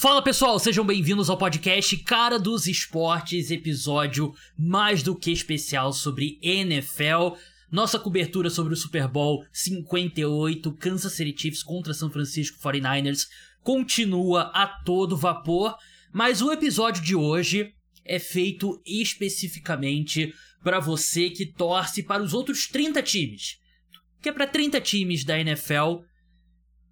Fala pessoal, sejam bem-vindos ao podcast Cara dos Esportes, episódio mais do que especial sobre NFL. Nossa cobertura sobre o Super Bowl 58, Kansas City Chiefs contra São Francisco 49ers, continua a todo vapor, mas o episódio de hoje é feito especificamente para você que torce para os outros 30 times. Que é para 30 times da NFL.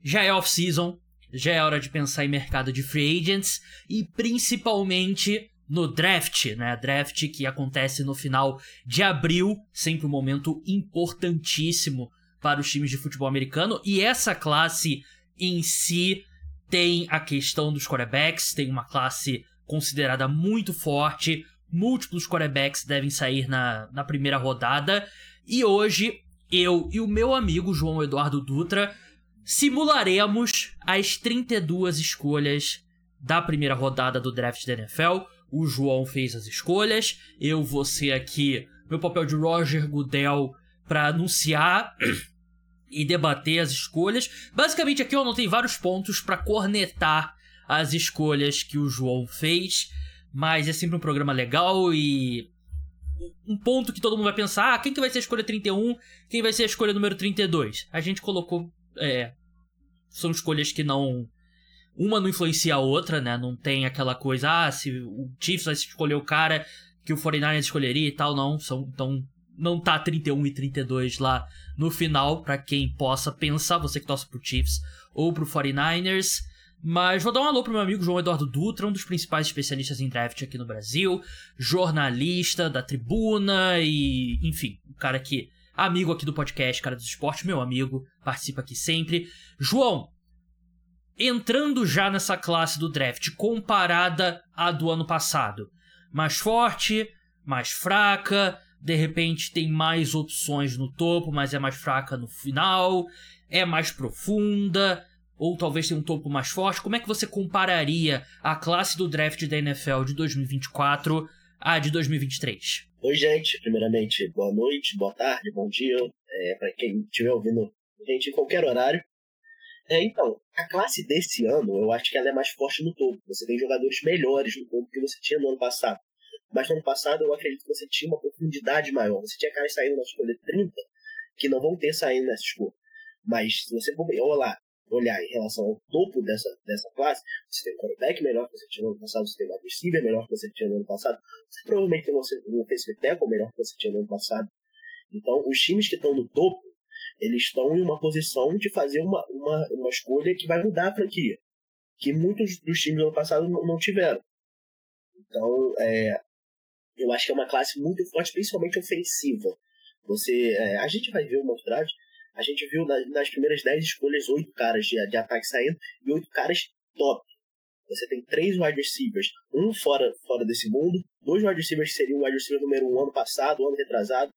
Já é off-season, já é hora de pensar em mercado de free agents e principalmente no draft, né? Draft que acontece no final de abril, sempre um momento importantíssimo para os times de futebol americano. E essa classe em si tem a questão dos quarterbacks, tem uma classe considerada muito forte. Múltiplos quarterbacks devem sair na, na primeira rodada. E hoje, eu e o meu amigo João Eduardo Dutra simularemos as 32 escolhas da primeira rodada do draft da NFL. O João fez as escolhas, eu vou ser aqui meu papel de Roger Goodell para anunciar e debater as escolhas. Basicamente aqui eu anotei vários pontos para cornetar as escolhas que o João fez, mas é sempre um programa legal e um ponto que todo mundo vai pensar, ah, quem que vai ser a escolha 31, quem vai ser a escolha número 32. A gente colocou é, são escolhas que não. Uma não influencia a outra, né? Não tem aquela coisa, ah, se o Chiefs vai escolher o cara que o 49ers escolheria e tal, não. São, então, não tá 31 e 32 lá no final, para quem possa pensar, você que torce pro Chiefs ou pro 49ers. Mas vou dar um alô pro meu amigo João Eduardo Dutra, um dos principais especialistas em draft aqui no Brasil, jornalista da Tribuna e, enfim, um cara que amigo aqui do podcast, cara dos esportes, meu amigo, participa aqui sempre. João, entrando já nessa classe do draft comparada à do ano passado, mais forte, mais fraca, de repente tem mais opções no topo, mas é mais fraca no final, é mais profunda, ou talvez tenha um topo mais forte. Como é que você compararia a classe do draft da NFL de 2024 à de 2023? Oi, gente. Primeiramente, boa noite, boa tarde, bom dia, é, para quem estiver ouvindo a gente em qualquer horário. É, então, a classe desse ano, eu acho que ela é mais forte no topo. Você tem jogadores melhores no topo que você tinha no ano passado. Mas no ano passado, eu acredito que você tinha uma profundidade maior. Você tinha caras saindo na escolha 30 que não vão ter saído nessa escolha. Mas se você olhar, olhar em relação ao topo dessa, dessa classe, você tem um quarterback melhor que você tinha no ano passado, você tem um receiver melhor que você tinha no ano passado, você provavelmente tem um defensive tackle melhor que você tinha no ano passado. Então, os times que estão no topo, eles estão em uma posição de fazer uma, uma, uma escolha que vai mudar a franquia, que muitos dos times do ano passado não, não tiveram. Então, é, eu acho que é uma classe muito forte, principalmente ofensiva. Você, é, a gente vai ver o mostragem a gente viu nas, primeiras 10 escolhas oito caras de, de ataque saindo e oito caras top. Você tem três wide receivers, um fora, fora desse mundo, dois wide receivers que seriam o wide receiver número um ano passado, ano retrasado.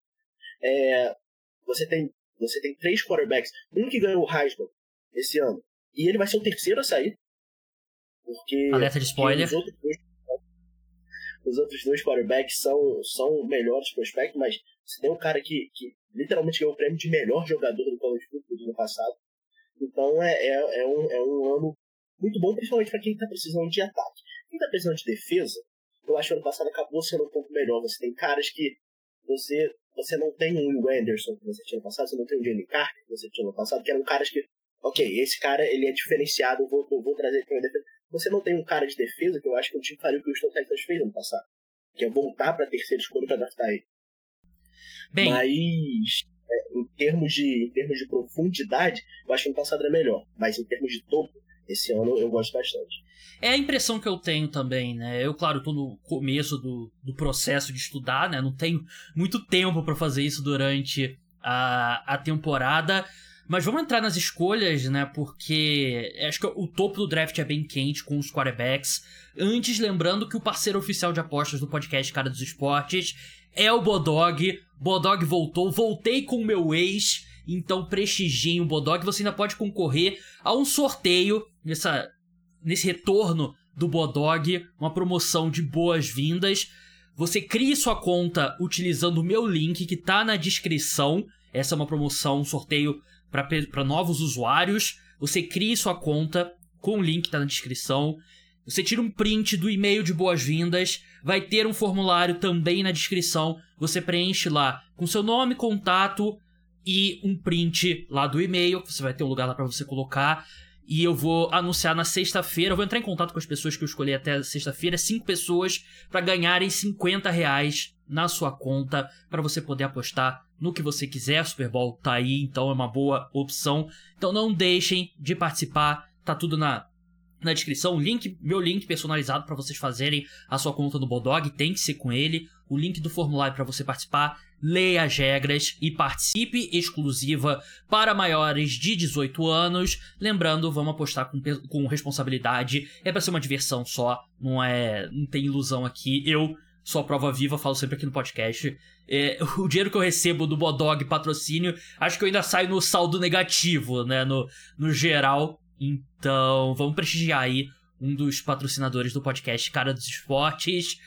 É, você, tem, você tem três quarterbacks, um que ganhou o Heisman esse ano, e ele vai ser o terceiro a sair. Porque. Alerta de spoiler. Os outros, dois, os outros dois quarterbacks são, são melhores prospectos, mas você tem um cara que, que literalmente ganhou o prêmio de melhor jogador do college football do ano passado. Então é, é, é, um, é um ano muito bom, principalmente para quem está precisando de ataque. Quem está precisando de defesa, eu acho que ano passado acabou sendo um pouco melhor. Você tem caras que você você não tem um Will Anderson que você tinha no passado, você não tem um Jenny Carter que você tinha no passado, que eram caras que, ok, esse cara ele é diferenciado, eu vou, eu vou trazer para defesa. Você não tem um cara de defesa que eu acho que o time faria o que o Houston Texans fez no passado, que é voltar para terceira escolha para draftar ele. Bem... Mas é, em, termos de, em termos de profundidade, eu acho que no passado era melhor. Mas em termos de topo, esse ano eu gosto bastante. É a impressão que eu tenho também, né? Eu, claro, tô no começo do, do processo de estudar, né? Não tenho muito tempo para fazer isso durante a, a temporada. Mas vamos entrar nas escolhas, né? Porque acho que o topo do draft é bem quente com os quarterbacks. Antes, lembrando que o parceiro oficial de apostas do podcast Cara dos Esportes é o Bodog. Bodog voltou, voltei com o meu ex, então prestigiem o Bodog. Você ainda pode concorrer a um sorteio nessa, nesse retorno do Bodog, uma promoção de boas-vindas. Você cria sua conta utilizando o meu link que está na descrição. Essa é uma promoção, um sorteio para novos usuários. Você cria sua conta com o link que está na descrição. Você tira um print do e-mail de boas-vindas, vai ter um formulário também na descrição. Você preenche lá com seu nome, contato e um print lá do e-mail. Você vai ter um lugar lá para você colocar. E eu vou anunciar na sexta-feira. Eu vou entrar em contato com as pessoas que eu escolhi até sexta-feira. Cinco pessoas para ganharem 50 reais na sua conta para você poder apostar no que você quiser. Super Bowl tá aí, então é uma boa opção. Então não deixem de participar. Tá tudo na na descrição, link, meu link personalizado para vocês fazerem a sua conta no Bodog, tem que ser com ele, o link do formulário para você participar, leia as regras e participe exclusiva para maiores de 18 anos. Lembrando, vamos apostar com, com responsabilidade, é para ser uma diversão só, não é, não tem ilusão aqui. Eu sou a prova viva, falo sempre aqui no podcast. É, o dinheiro que eu recebo do Bodog patrocínio, acho que eu ainda saio no saldo negativo, né, no, no geral. Então, vamos prestigiar aí um dos patrocinadores do podcast Cara dos Esportes.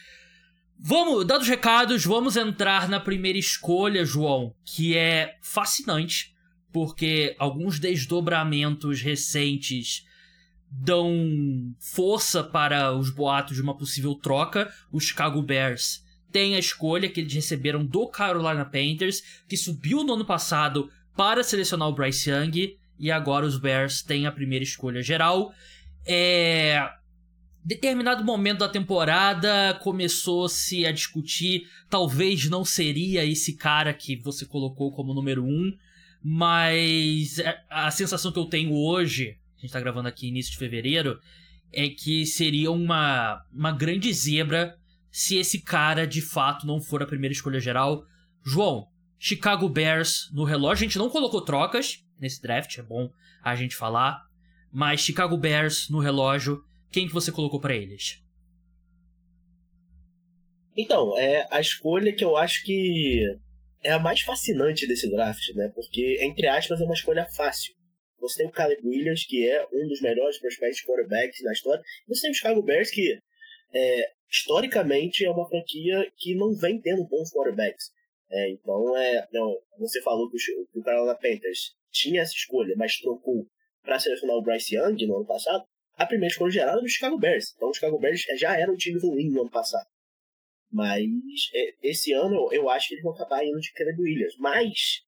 Vamos, dados recados, vamos entrar na primeira escolha, João, que é fascinante, porque alguns desdobramentos recentes dão força para os boatos de uma possível troca. Os Chicago Bears têm a escolha que eles receberam do Carolina Panthers, que subiu no ano passado para selecionar o Bryce Young e agora os Bears têm a primeira escolha geral. É determinado momento da temporada começou-se a discutir, talvez não seria esse cara que você colocou como número um, mas a sensação que eu tenho hoje, a gente tá gravando aqui início de fevereiro, é que seria uma, uma grande zebra se esse cara de fato não for a primeira escolha geral. João, Chicago Bears no relógio, a gente não colocou trocas, nesse draft, é bom a gente falar. Mas Chicago Bears no relógio, quem que você colocou para eles? Então, é a escolha que eu acho que é a mais fascinante desse draft, né? Porque, entre aspas, é uma escolha fácil. Você tem o Caleb Williams, que é um dos melhores prospects quarterbacks na história. Você tem o Chicago Bears, que é, historicamente é uma franquia que não vem tendo bons quarterbacks. É, então, é, não, você falou que o, que o Carolina Panthers tinha essa escolha, mas trocou para selecionar o Bryce Young no ano passado, a primeira escolha geral era do Chicago Bears. Então o Chicago Bears já era um time ruim no ano passado. Mas é, esse ano eu acho que eles vão acabar indo de Caleb Williams. Mas,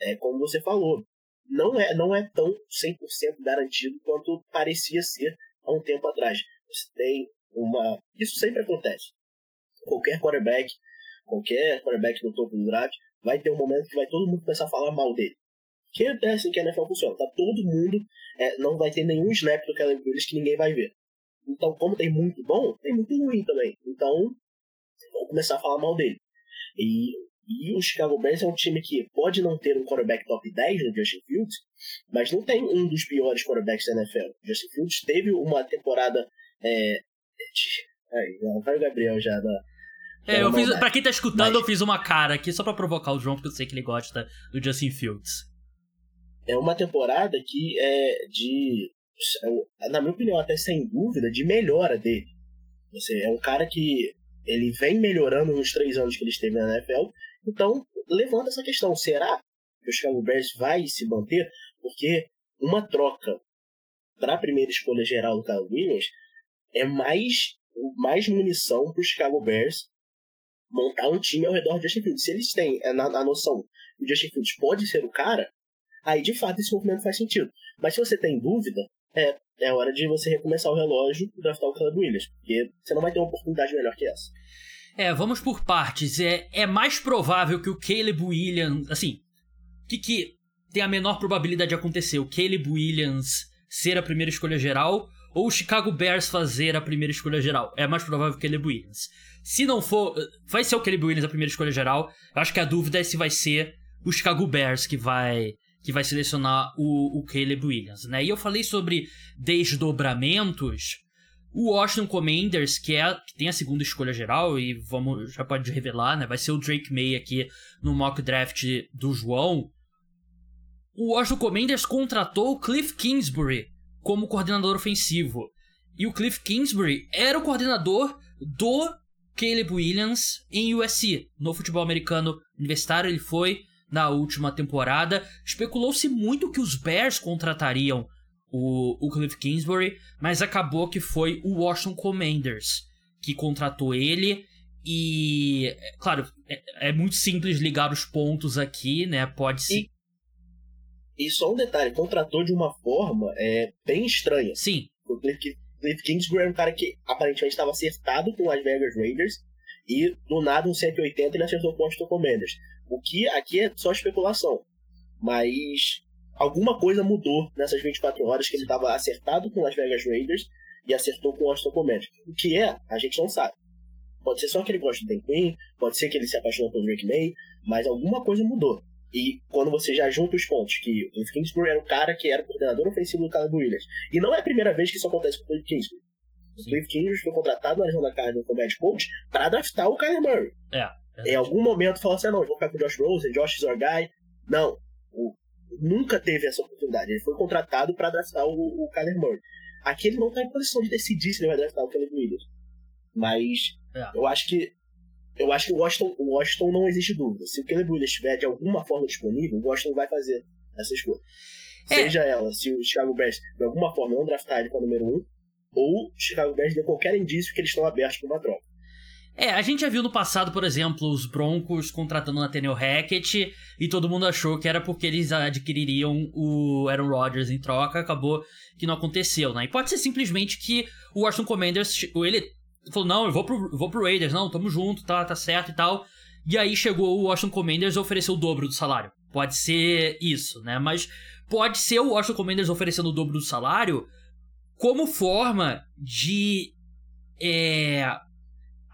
é, como você falou, não é, não é tão 100% garantido quanto parecia ser há um tempo atrás. Você tem uma. Isso sempre acontece. Qualquer quarterback, qualquer quarterback no topo do draft, vai ter um momento que vai todo mundo começar a falar mal dele. Que é assim que a NFL funciona. Tá todo mundo. É, não vai ter nenhum snap do Caleb Williams que ninguém vai ver. Então, como tem muito bom, tem muito ruim também. Então, vão começar a falar mal dele. E, e o Chicago Bears é um time que pode não ter um quarterback top 10 no Justin Fields, mas não tem um dos piores quarterbacks da NFL. O Justin Fields teve uma temporada. É, de, aí, vai o Gabriel já da. É, eu fiz, pra quem tá escutando, mas... eu fiz uma cara aqui só pra provocar o João, porque eu sei que ele gosta do Justin Fields é uma temporada que é de, na minha opinião, até sem dúvida, de melhora dele. Você é um cara que ele vem melhorando nos três anos que ele esteve na NFL. Então, levanta essa questão: será que o Chicago Bears vai se manter? Porque uma troca para a primeira escolha geral do Kyle Williams é mais, mais munição para o Chicago Bears montar um time ao redor do Justin Fields. Se eles têm a, a noção que o Justin Fields pode ser o cara, aí de fato esse movimento faz sentido. Mas se você tem dúvida, é, é hora de você recomeçar o relógio e draftar o Caleb Williams, porque você não vai ter uma oportunidade melhor que essa. É, vamos por partes. É, é mais provável que o Caleb Williams. Assim, o que, que tem a menor probabilidade de acontecer? O Caleb Williams ser a primeira escolha geral ou o Chicago Bears fazer a primeira escolha geral? É mais provável que o Caleb Williams. Se não for. Vai ser o Caleb Williams a primeira escolha geral. Eu acho que a dúvida é se vai ser o Chicago Bears que vai que vai selecionar o, o Caleb Williams, né? E eu falei sobre desdobramentos. O Washington Commanders, que, é, que tem a segunda escolha geral, e vamos já pode revelar, né? Vai ser o Drake May aqui no mock draft do João. O Washington Commanders contratou o Cliff Kingsbury como coordenador ofensivo. E o Cliff Kingsbury era o coordenador do Caleb Williams em USC. No futebol americano universitário, ele foi na última temporada. Especulou-se muito que os Bears contratariam o, o Cliff Kingsbury, mas acabou que foi o Washington Commanders que contratou ele. E, claro, é, é muito simples ligar os pontos aqui, né? Pode ser. E, e só um detalhe: contratou de uma forma é, bem estranha. Sim. O Cliff, Cliff Kingsbury era um cara que aparentemente estava acertado com as Vegas Raiders e do nada um 180 ele acertou com o Washington Commanders. O que aqui é só especulação. Mas alguma coisa mudou nessas 24 horas que ele estava acertado com Las Vegas Raiders e acertou com o Washington Commanders. O que é, a gente não sabe. Pode ser só que ele gosta do Dan Quinn, pode ser que ele se apaixonou pelo Drake May, mas alguma coisa mudou. E quando você já junta os pontos, que o Kingsbury era o cara que era o coordenador ofensivo do Caleb Williams. E não é a primeira vez que isso acontece com o Cliff Kingsbury. O Cliff Kingsbury foi contratado na região da Cardinals como head coach para draftar o Kyler Murray. É. Em algum momento falou assim: ah, não, vou ficar com o Josh Rosen, Josh Zorgai. Não, o, nunca teve essa oportunidade. Ele foi contratado para draftar o, o Kyler Murray. Aqui ele não está em posição de decidir se ele vai draftar o Caleb Williams. Mas é. eu acho que eu acho que o Washington, o Washington não existe dúvida. Se o Caleb Williams estiver de alguma forma disponível, o Washington vai fazer essa escolha. É. Seja ela, se o Chicago Bears de alguma forma não draftar ele com o número 1, um, ou o Chicago Bears dê qualquer indício que eles estão abertos para uma troca. É, a gente já viu no passado, por exemplo, os Broncos contratando Nathaniel Hackett e todo mundo achou que era porque eles adquiririam o Aaron Rodgers em troca, acabou que não aconteceu, né? E pode ser simplesmente que o Washington Commanders, ele falou, não, eu vou pro, vou pro Raiders, não, tamo junto, tá, tá certo e tal. E aí chegou o Washington Commanders e ofereceu o dobro do salário. Pode ser isso, né? Mas pode ser o Washington Commanders oferecendo o dobro do salário como forma de é,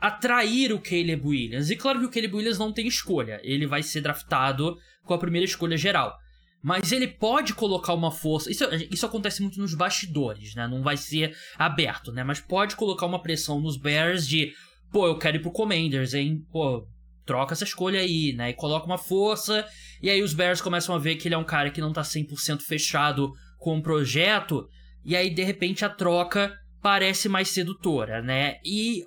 atrair o Caleb Williams. E claro que o Caleb Williams não tem escolha, ele vai ser draftado com a primeira escolha geral. Mas ele pode colocar uma força. Isso, isso acontece muito nos bastidores, né? Não vai ser aberto, né? Mas pode colocar uma pressão nos Bears de, pô, eu quero ir pro Commanders, hein? Pô, troca essa escolha aí, né? E coloca uma força. E aí os Bears começam a ver que ele é um cara que não tá 100% fechado com o projeto. E aí, de repente, a troca parece mais sedutora, né? E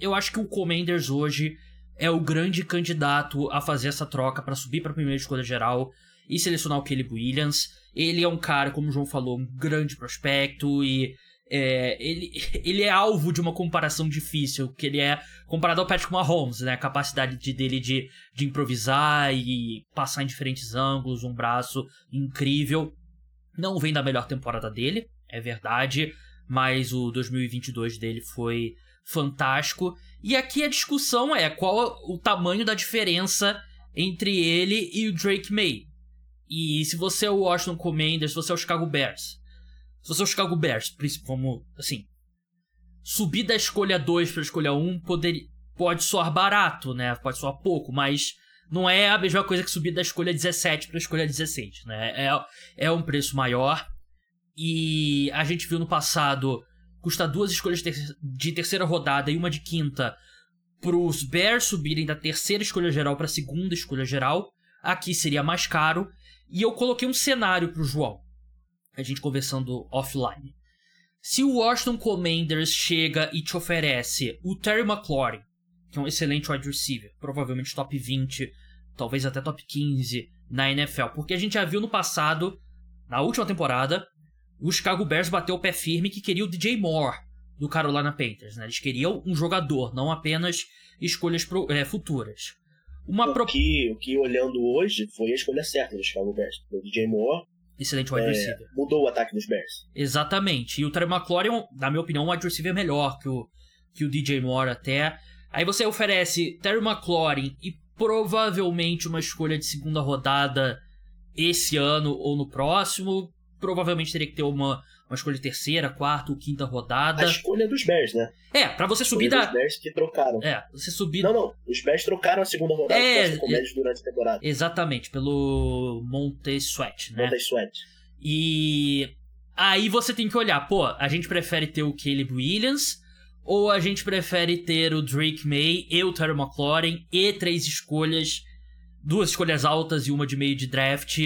eu acho que o Commanders hoje é o grande candidato a fazer essa troca para subir para a primeira escolha geral e selecionar o Caleb Williams. Ele é um cara, como o João falou, um grande prospecto e é, ele, ele é alvo de uma comparação difícil, que ele é comparado ao Patrick Mahomes, né? A capacidade de, dele de, de improvisar e passar em diferentes ângulos, um braço incrível. Não vem da melhor temporada dele, é verdade, mas o 2022 dele foi fantástico. E aqui a discussão é qual o tamanho da diferença entre ele e o Drake May. E se você é o Washington Commanders, se você é o Chicago Bears. Se você é o Chicago Bears, como, assim, subir da escolha 2 para a escolha 1 um, pode soar barato, né? Pode soar pouco, mas não é a mesma coisa que subir da escolha 17 para a escolha 16, né? É, é um preço maior. E a gente viu no passado custa duas escolhas de terceira rodada e uma de quinta para os Bears subirem da terceira escolha geral para a segunda escolha geral. Aqui seria mais caro. E eu coloquei um cenário para o João. A gente conversando offline. Se o Washington Commanders chega e te oferece o Terry McLaurin, que é um excelente wide receiver, provavelmente top 20, talvez até top 15 na NFL, porque a gente já viu no passado, na última temporada, o Chicago Bears bateu o pé firme que queria o DJ Moore do Carolina Panthers. Né? Eles queriam um jogador, não apenas escolhas pro, é, futuras. Uma o, pro... que, o que, olhando hoje, foi a escolha certa do Chicago Bears. O DJ Moore Excelente wide é, receiver. Mudou o ataque dos Bears. Exatamente. E o Terry McLaurin, na minha opinião, um wide receiver melhor que o, que o DJ Moore até. Aí você oferece Terry McLaurin e provavelmente uma escolha de segunda rodada esse ano ou no próximo provavelmente teria que ter uma, uma escolha de terceira, quarta ou quinta rodada. A escolha dos Bears, né? É, pra você subir da. Os Bears que trocaram. É, você subir. Não, não. Os Bears trocaram a segunda rodada é, os durante a temporada. Exatamente, pelo Monte Sweat, né? Monte Sweat. E. Aí você tem que olhar, pô, a gente prefere ter o Caleb Williams ou a gente prefere ter o Drake May e o Terry McLaurin e três escolhas, duas escolhas altas e uma de meio de draft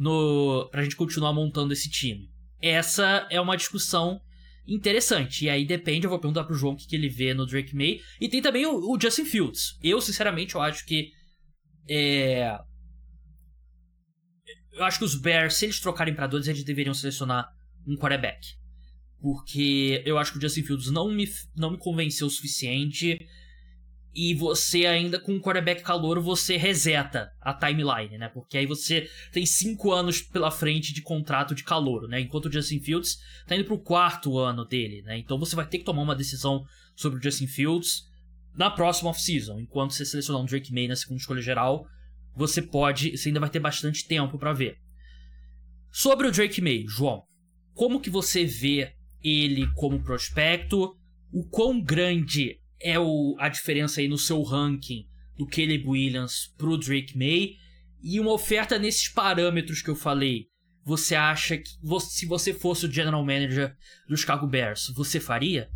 no pra gente continuar montando esse time. Essa é uma discussão interessante. E aí depende, eu vou perguntar pro João o que, que ele vê no Drake May. E tem também o, o Justin Fields. Eu, sinceramente, eu acho que. É... Eu acho que os Bears, se eles trocarem para dois, eles deveriam selecionar um quarterback. Porque eu acho que o Justin Fields não me, não me convenceu o suficiente. E você ainda com um quarterback calor, você reseta a timeline, né? Porque aí você tem cinco anos pela frente de contrato de calor, né? Enquanto o Justin Fields tá indo pro quarto ano dele, né? Então você vai ter que tomar uma decisão sobre o Justin Fields na próxima off-season. Enquanto você selecionar um Drake May na segunda escolha geral, você pode, você ainda vai ter bastante tempo para ver. Sobre o Drake May, João, como que você vê ele como prospecto? O quão grande é o, a diferença aí no seu ranking do Caleb Williams pro Drake May? E uma oferta nesses parâmetros que eu falei, você acha que se você fosse o general manager do Chicago Bears, você faria?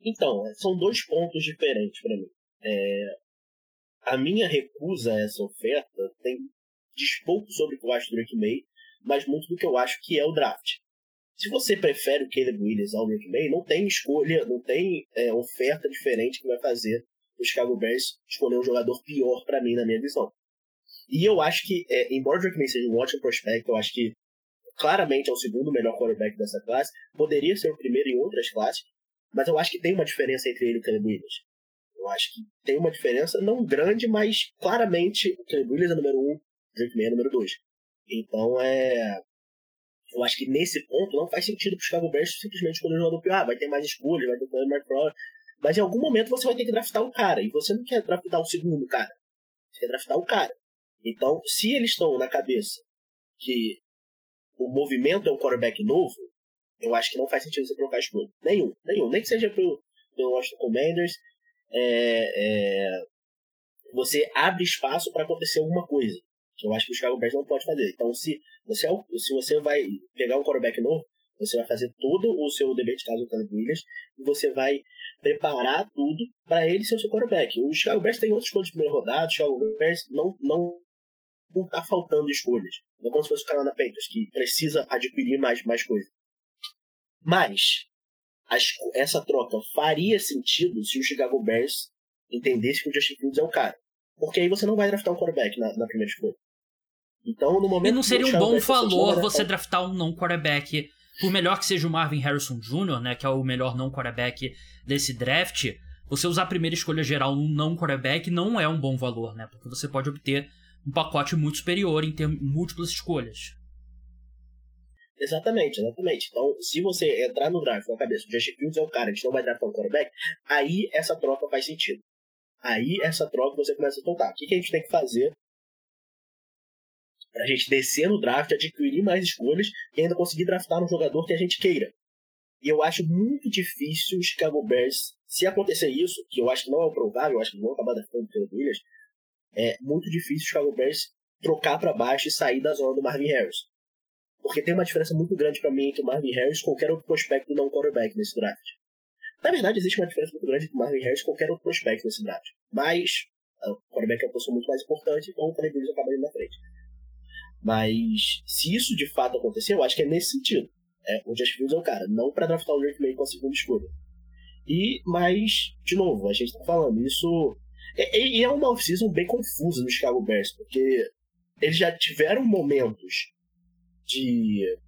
Então, são dois pontos diferentes para mim. É, a minha recusa a essa oferta tem diz pouco sobre o que eu acho do Drake May, mas muito do que eu acho que é o draft. Se você prefere o Caleb Williams ao Drake May, não tem escolha, não tem é, oferta diferente que vai fazer o Chicago Bears escolher um jogador pior para mim na minha visão. E eu acho que, é, embora o Drake May seja um ótimo prospect, eu acho que claramente é o segundo melhor quarterback dessa classe, poderia ser o primeiro em outras classes, mas eu acho que tem uma diferença entre ele e o Caleb Williams. Eu acho que tem uma diferença, não grande, mas claramente o Caleb Williams é número um, o Drake May é número dois. Então é. Eu acho que nesse ponto não faz sentido pro Chicago Bears simplesmente escolher um jogador pior. Ah, vai ter mais escolhas, vai ter o Mark Crowder. Mas em algum momento você vai ter que draftar um cara. E você não quer draftar o segundo cara. Você quer draftar um cara. Então, se eles estão na cabeça que o movimento é um quarterback novo, eu acho que não faz sentido você trocar escolha. Nenhum, nenhum. Nem que seja pelo, pelo Washington Commanders. É, é, você abre espaço para acontecer alguma coisa. Que eu acho que o Chicago Bears não pode fazer. Então, se você, é se você vai pegar um quarterback novo, você vai fazer todo o seu dever de casa do Williams e você vai preparar tudo para ele ser o seu quarterback. O Chicago Bears tem outras escolhas de primeira rodada, o Chicago Bears não, não, não tá faltando escolhas. Não é como se fosse o Carolina Panthers, que precisa adquirir mais, mais coisas. Mas, as, essa troca faria sentido se o Chicago Bears entendesse que o Justin Fields é o cara. Porque aí você não vai draftar um quarterback na, na primeira escolha. Então, no momento. E não seria um bom valor você draftar um não quarterback. Por melhor que seja o Marvin Harrison Jr., né, que é o melhor não quarterback desse draft, você usar a primeira escolha geral num não quarterback não é um bom valor, né? Porque você pode obter um pacote muito superior em ter múltiplas escolhas. Exatamente, exatamente. Então, se você entrar no draft com a cabeça, o Justin Fields é o cara, a gente não vai draftar um quarterback, aí essa troca faz sentido. Aí essa troca você começa a tocar. O que, que a gente tem que fazer para a gente descer no draft, adquirir mais escolhas e ainda conseguir draftar um jogador que a gente queira? E eu acho muito difícil o Chicago Bears, se acontecer isso, que eu acho que não é provável, eu acho que vão acabar draftando pelo Williams, é muito difícil o Chicago Bears trocar para baixo e sair da zona do Marvin Harris. Porque tem uma diferença muito grande para mim entre o Marvin Harris e qualquer outro prospecto não quarterback nesse draft. Na verdade, existe uma diferença muito grande entre o Marvin Harris e qualquer outro prospecto nesse draft. Mas o quarterback é uma posição muito mais importante, então o Caleb acaba indo na frente. Mas se isso de fato acontecer, eu acho que é nesse sentido. É, o Justin Fields é o cara, não para draftar o Drake May com a segunda escolha. E, mas, de novo, a gente tá falando, isso. E, é uma off-season bem confusa no Chicago Bears, porque eles já tiveram momentos de,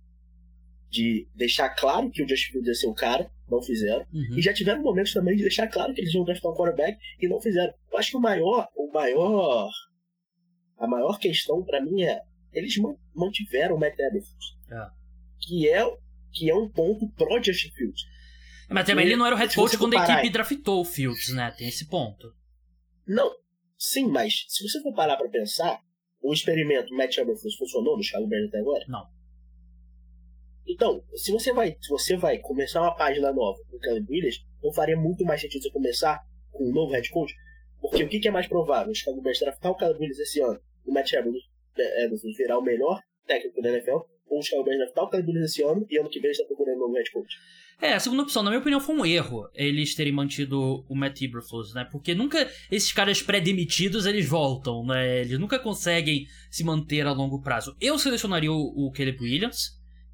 de deixar claro que o Justin Fields ia ser o cara, não fizeram. Uhum. E já tiveram momentos também de deixar claro que eles iam draftar um quarterback e não fizeram. Eu acho que o maior, o maior, a maior questão para mim é eles mantiveram o Matt Eberflus, é. que é que é um ponto pro Justin Fields. Mas também ele não era o head coach quando a equipe draftou o Fields, né? Tem esse ponto. Não, sim, mas se você for parar pra pensar, o experimento Matt Eberflus funcionou no Chicago Bears até agora? Não. Então, se você vai, se você vai começar uma página nova com o Caleb Williams, não faria muito mais sentido você começar com um novo head coach? Porque o que, que é mais provável? O Chicago Bears draftar o Caleb Williams esse ano, o Matt Eberflus é, virar o melhor técnico da NFL, o Chicago Bears draftar o Caleb Williams esse ano e ano que vem está procurando um head coach? É, a segunda opção, na minha opinião, foi um erro eles terem mantido o Matt Eberflus, né? Porque nunca esses caras pré-demitidos eles voltam, né? Eles nunca conseguem se manter a longo prazo. Eu selecionaria o, o Caleb Williams,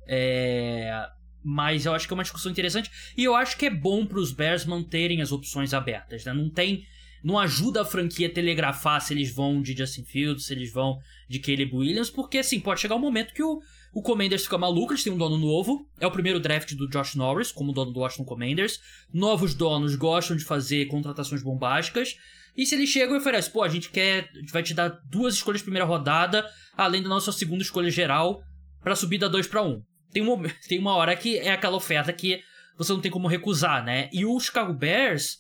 é... mas eu acho que é uma discussão interessante e eu acho que é bom para os Bears manterem as opções abertas, né? Não tem não ajuda a franquia a telegrafar se eles vão de Justin Fields, se eles vão de Caleb Williams, porque assim, pode chegar um momento que o, O Commanders fica maluco, eles têm um dono novo. É o primeiro draft do Josh Norris, como dono do Washington Commanders. Novos donos gostam de fazer contratações bombásticas. E se eles chegam e oferecem, pô, a gente quer. A gente vai te dar duas escolhas de primeira rodada, além da nossa segunda escolha geral, para subir da 2 para 1. Um. Tem, uma, tem uma hora que é aquela oferta que você não tem como recusar, né? E o Chicago Bears,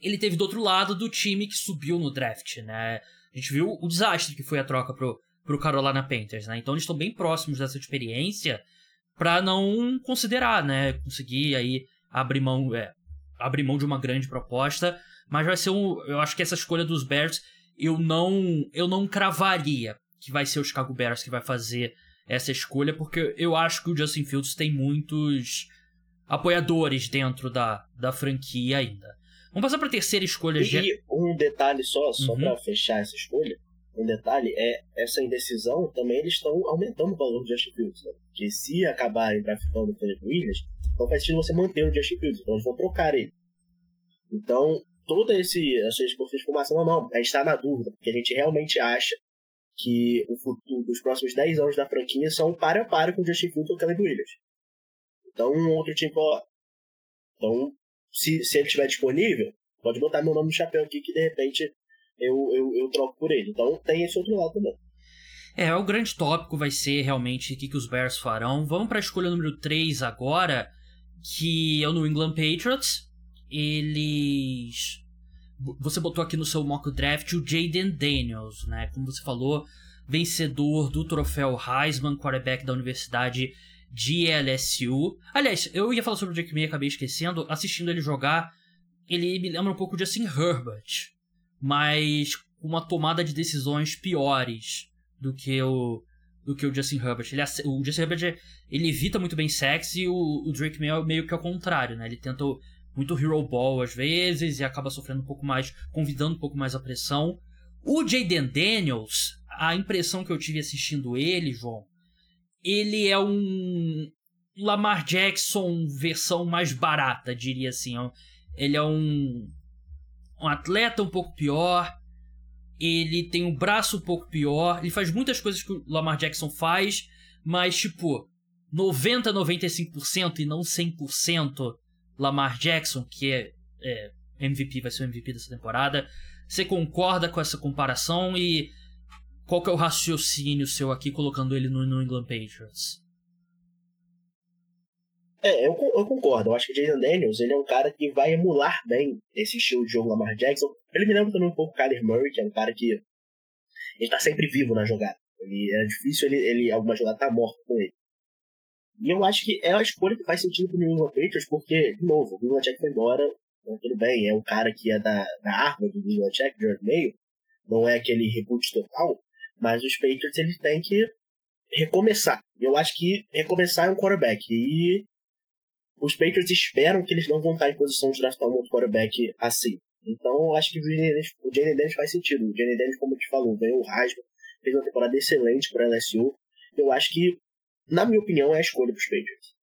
ele teve do outro lado do time que subiu no draft, né? A gente viu o desastre que foi a troca pro, pro Carolina Panthers, né? Então eles estão bem próximos dessa experiência para não considerar, né? Conseguir aí abrir mão, é, abrir mão de uma grande proposta, mas vai ser um, eu acho que essa escolha dos Bears eu não, eu não cravaria que vai ser o Chicago Bears que vai fazer essa escolha, porque eu acho que o Justin Fields tem muitos apoiadores dentro da, da franquia ainda. Vamos passar para a terceira escolha. E um detalhe só, só uhum. para fechar essa escolha um detalhe é essa indecisão também eles estão aumentando o valor do Justin Fields, né? Porque se acabarem draftando o Philip Williams, não faz sentido você manter o Justin Fields, então eles vão trocar ele. Então, toda esse, essa informação, não, a gente está na dúvida, porque a gente realmente acha que o futuro, os próximos 10 anos da franquia são para a para com o Justin Fields ou o Caleb Williams. Então, um outro time, ó, então, se, se ele estiver disponível, pode botar meu nome no chapéu aqui que de repente eu, eu, eu troco por ele. Então tem esse outro lado também. É, o grande tópico vai ser realmente o que, que os Bears farão. Vamos para a escolha número 3 agora, que é o New England Patriots. Eles. Você botou aqui no seu mock draft o Jaden Daniels, né? Como você falou, vencedor do troféu Heisman, quarterback da Universidade de LSU. Aliás, eu ia falar sobre o Jake May, acabei esquecendo. Assistindo ele jogar, ele me lembra um pouco de assim Herbert mas com uma tomada de decisões piores do que o do que o Justin Herbert. Ele, o Justin Herbert ele evita muito bem sexo e o, o Drake May é meio que ao contrário, né? Ele tenta muito hero ball às vezes e acaba sofrendo um pouco mais, convidando um pouco mais a pressão. O Jaden Daniels, a impressão que eu tive assistindo ele, João, ele é um Lamar Jackson versão mais barata, diria assim. Ele é um um atleta um pouco pior, ele tem um braço um pouco pior, ele faz muitas coisas que o Lamar Jackson faz, mas tipo, 90, 95% e não 100% Lamar Jackson, que é, é MVP, vai ser o MVP dessa temporada. Você concorda com essa comparação e qual que é o raciocínio seu aqui colocando ele no New England Patriots? É, eu, eu concordo. Eu acho que Jason Daniels ele é um cara que vai emular bem esse estilo de jogo Lamar Jackson. Ele me lembra também um pouco o Kyler Murray, que é um cara que ele tá sempre vivo na jogada. Ele, é difícil ele, ele alguma jogada tá morta com ele. E eu acho que é a escolha que faz sentido pro New England Patriots, porque, de novo, o Bill Check foi embora, né, tudo bem, é um cara que é da, da arma do Bill Check, George Mayo, não é aquele reboot total, mas os Patriots eles têm que recomeçar. Eu acho que recomeçar é um quarterback. E os Patriots esperam que eles não vão estar em posição de draftar um outro quarterback assim. Então, eu acho que o Jalen Dennis faz sentido. O Jalen Dennis, como eu te falou, ganhou o Heisman, fez uma temporada excelente para LSU. Eu acho que, na minha opinião, é a escolha dos Patriots.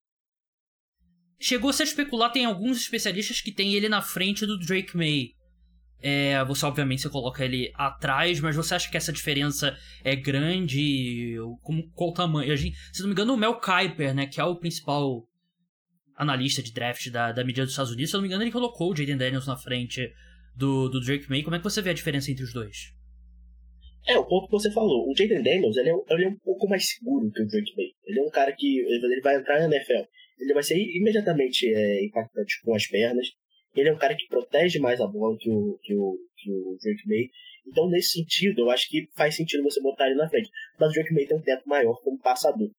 Chegou-se a especular, tem alguns especialistas que tem ele na frente do Drake May. É, você, obviamente, você coloca ele atrás, mas você acha que essa diferença é grande? Como, qual o tamanho? Gente, se não me engano, o Mel Kiper, né, que é o principal analista de draft da, da mídia dos Estados Unidos, se não me engano, ele colocou o Jaden Daniels na frente do, do Drake May. Como é que você vê a diferença entre os dois? É, o ponto que você falou. O Jaden Daniels, ele é, ele é um pouco mais seguro que o Drake May. Ele é um cara que ele vai entrar na NFL. Ele vai ser imediatamente é, impactante com as pernas. Ele é um cara que protege mais a bola que o, que o, que o Drake May. Então, nesse sentido, eu acho que faz sentido você botar ele na frente. Mas o Drake May tem um teto maior como passador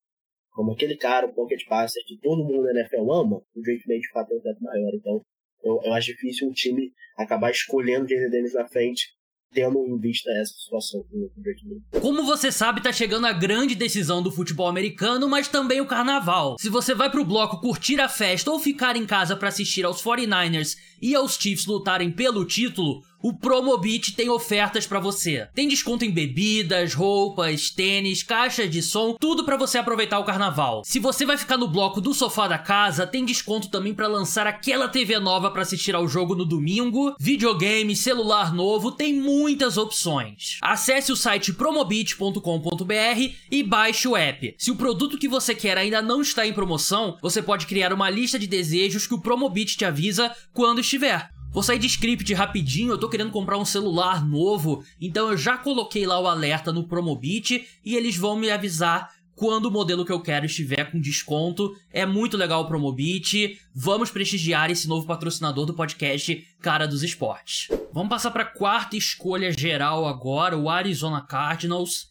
como aquele cara, o pocket passer que todo mundo na NFL ama, o Drake May de fato é um teto maior. Então, eu, eu acho difícil um time acabar escolhendo o Jaden Daniels na frente tendo em vista essa situação com o Drake May. Como você sabe, tá chegando a grande decisão do futebol americano, mas também o carnaval. Se você vai pro bloco curtir a festa ou ficar em casa para assistir aos 49ers e aos Chiefs lutarem pelo título, o Promobit tem ofertas para você. Tem desconto em bebidas, roupas, tênis, caixas de som, tudo para você aproveitar o carnaval. Se você vai ficar no bloco do sofá da casa, tem desconto também para lançar aquela TV nova para assistir ao jogo no domingo, videogame, celular novo, tem muitas opções. Acesse o site promobit.com.br e baixe o app. Se o produto que você quer ainda não está em promoção, você pode criar uma lista de desejos que o Promobit te avisa quando estiver. Vou sair de script rapidinho, eu tô querendo comprar um celular novo, então eu já coloquei lá o alerta no Promobit e eles vão me avisar quando o modelo que eu quero estiver com desconto. É muito legal o Promobit. Vamos prestigiar esse novo patrocinador do podcast Cara dos Esportes. Vamos passar para a quarta escolha geral agora, o Arizona Cardinals,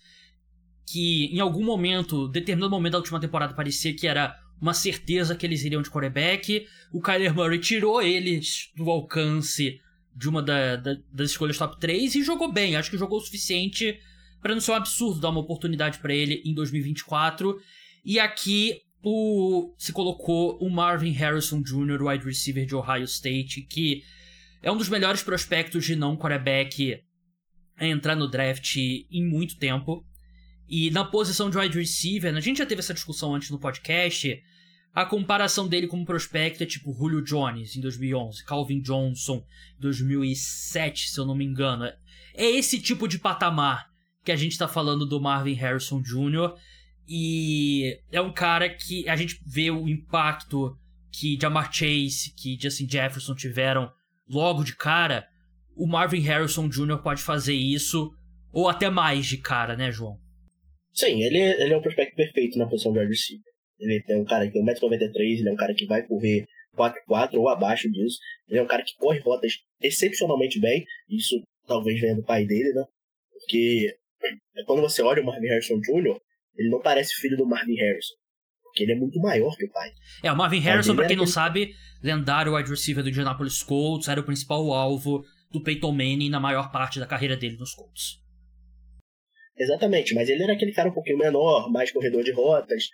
que em algum momento, determinado momento da última temporada parecia que era uma certeza que eles iriam de quarterback. O Kyler Murray tirou eles do alcance de uma da, da, das escolhas top 3 e jogou bem. Acho que jogou o suficiente para não ser um absurdo dar uma oportunidade para ele em 2024. E aqui o, se colocou o Marvin Harrison Jr., wide receiver de Ohio State, que é um dos melhores prospectos de não quarterback a entrar no draft em muito tempo. E na posição de wide receiver, a gente já teve essa discussão antes no podcast, a comparação dele como prospecto é tipo Julio Jones em 2011, Calvin Johnson em 2007, se eu não me engano. É, esse tipo de patamar que a gente tá falando do Marvin Harrison Jr. E é um cara que a gente vê o impacto que Jamar Chase, que Justin Jefferson tiveram logo de cara. O Marvin Harrison Jr. pode fazer isso, ou até mais de cara, né, João? Sim, ele, é, ele é um prospecto perfeito na posição de wide receiver. Ele é um cara que tem 1,93m, ele é um cara que vai correr 4x4 ou abaixo disso. Ele é um cara que corre rotas excepcionalmente bem. Isso talvez venha do pai dele, né? Porque quando você olha o Marvin Harrison Jr., ele não parece filho do Marvin Harrison. Porque ele é muito maior que o pai. É, o Marvin Harrison, pra quem não sabe, lendário wide receiver do Indianapolis Colts, era o principal alvo do Peyton Manning na maior parte da carreira dele nos Colts. Exatamente, mas ele era aquele cara um pouquinho menor, mais corredor de rotas,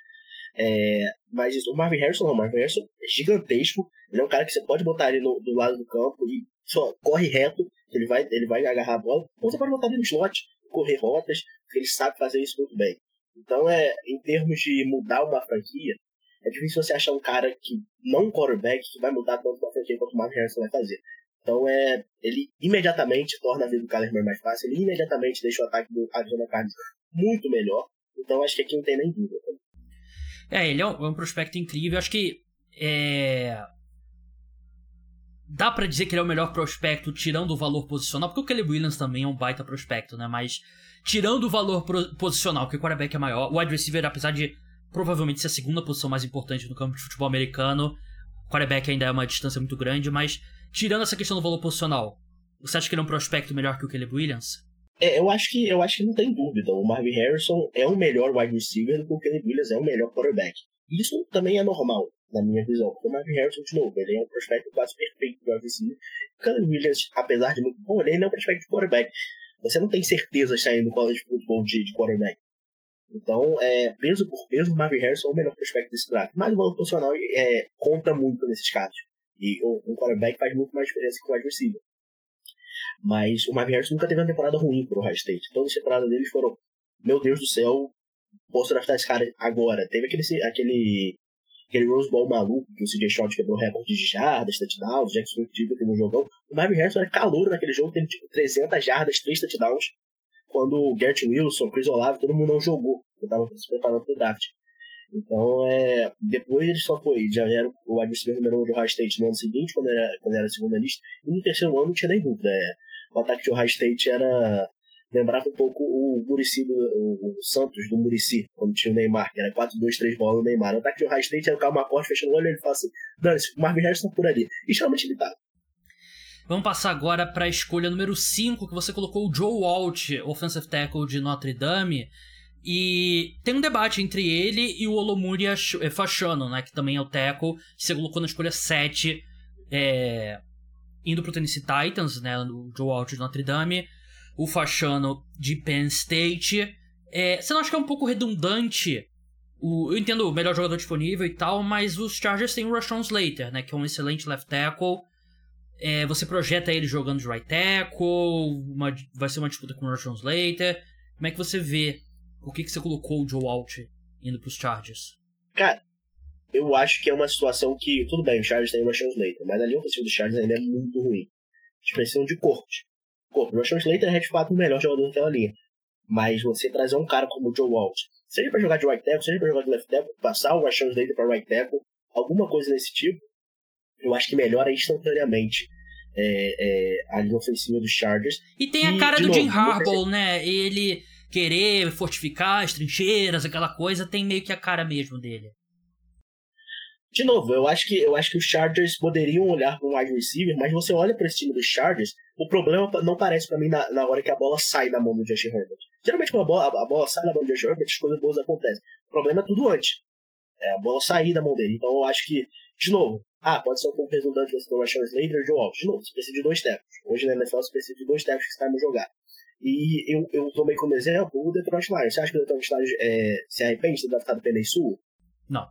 é, mas o Marvin Harrison não, o Marvin Harrison é gigantesco. Ele é um cara que você pode botar ele no, do lado do campo e só corre reto, ele vai, ele vai agarrar a bola. Ou você pode botar ele no slot, correr rotas, porque ele sabe fazer isso muito bem. Então, é, em termos de mudar uma franquia, é difícil você achar um cara que não um quarterback que vai mudar tanto uma franquia quanto o Marvin Harrison vai fazer. Então, é, ele imediatamente torna a vida do Kyler Murray mais fácil, ele imediatamente deixa o ataque do Arizona Cardinals muito melhor. Então, acho que aqui não tem nem dúvida. É, ele é um, é um prospecto incrível. Acho que é... dá para dizer que ele é o melhor prospecto tirando o valor posicional, porque o Caleb Williams também é um baita prospecto, né? Mas tirando o valor posicional, que o quarterback é maior, o wide receiver, apesar de provavelmente ser a segunda posição mais importante no campo de futebol americano, o quarterback ainda é uma distância muito grande, mas tirando essa questão do valor posicional, você acha que ele é um prospecto melhor que o Caleb Williams? É, eu acho que eu acho que não tem dúvida. O Marvin Harrison é um melhor wide receiver do que o Caleb Williams é um melhor quarterback. Isso também é normal, na minha visão. O Marvin Harrison, de novo, ele é um prospecto quase perfeito do wide receiver. O Caleb Williams, apesar de muito bom, ele não é um prospecto de quarterback. Você não tem certeza saindo do college football de, de quarterback. Então, é, peso por peso, o Marvin Harrison é o melhor prospecto desse draft. Mas o valor posicional é, conta muito nesses casos. E um quarterback faz muito mais diferença que o wide receiver. Mas o Marvin Harrison nunca teve uma temporada ruim pro Ohio State. Todas as temporadas deles foram, meu Deus do céu, posso draftar esse cara agora. Teve aquele, aquele, aquele Rose Bowl maluco que o CJ Stroud quebrou recorde de jardas, touchdowns, Jackson Smith teve um jogão. O Marvin Harrison era calor naquele jogo, teve tipo 300 jardas, 3 touchdowns. Quando o Gert Wilson, Chris Olave, todo mundo não jogou. Eu tava se preparando pro draft. Então, é, depois ele só foi, já era o receiver número 1 do Ohio State no ano seguinte, quando era, quando era segunda lista, e no terceiro ano não tinha nem dúvida. É, o ataque de Ohio State era. Lembrava um pouco o Murici o, Santos do Murici, quando tinha o Neymar, que era 4-2-3 bola no Neymar. O ataque de Ohio State era o Calma Corte fechando o olho e ele fala assim: Dani, o Marvin Harrison tá por ali. E geralmente ele tá. Vamos passar agora para a escolha número 5, que você colocou o Joe Walt, offensive tackle de Notre Dame. E tem um debate entre ele e o Olomuri Fashano, né? Que também é o tackle, que você colocou na escolha 7, é, indo pro Tennessee Titans, né? O Joe Alt de Notre Dame, o Fashano de Penn State. É, você não acha que é um pouco redundante? O, eu entendo o melhor jogador disponível e tal, mas os Chargers têm o Rashawn Slater, né? Que é um excelente left tackle. É, você projeta ele jogando de right tackle? Uma, vai ser uma disputa com o Russian Slater? Como é que você vê? Por que, que você colocou o Joe Alt indo pros Chargers? Cara, eu acho que é uma situação que, tudo bem, o Chargers tem o Russian Slater, mas a linha ofensiva do Chargers ainda é muito ruim. Eles precisam de corte. Corte. O Russian Slater é de fato o melhor jogador daquela linha. Mas você trazer um cara como o Joe Walt, seja para jogar de right tackle, seja para jogar de left tackle, passar o Russian Slater para right tackle, alguma coisa desse tipo, eu acho que melhora instantaneamente é, é, a linha ofensiva dos Chargers. E tem a cara do novo, Jim Harbaugh, né? Ele querer fortificar as trincheiras, aquela coisa, tem meio que a cara mesmo dele. De novo, eu acho que eu acho que os Chargers poderiam olhar para um wide receiver, mas você olha para esse time dos Chargers, o problema não parece para mim na, na hora que a bola sai da mão do Justin Herbert. Geralmente quando a bola, a, bola sai da mão do Justin Herbert, as coisas boas acontecem. O problema é tudo antes. É a bola sair da mão dele. Então eu acho que, de novo, ah, pode ser um pouco redundante você ter o Rashawn Slater e o Joe Alves. De novo, você precisa de dois tempos. Hoje na NFL você precisa de dois tempos que vai jogar. E eu, eu tomei como exemplo o Detroit Lions. Você acha que o Detroit Lions é, se arrepende de ter adaptado o Penny Sul? Não.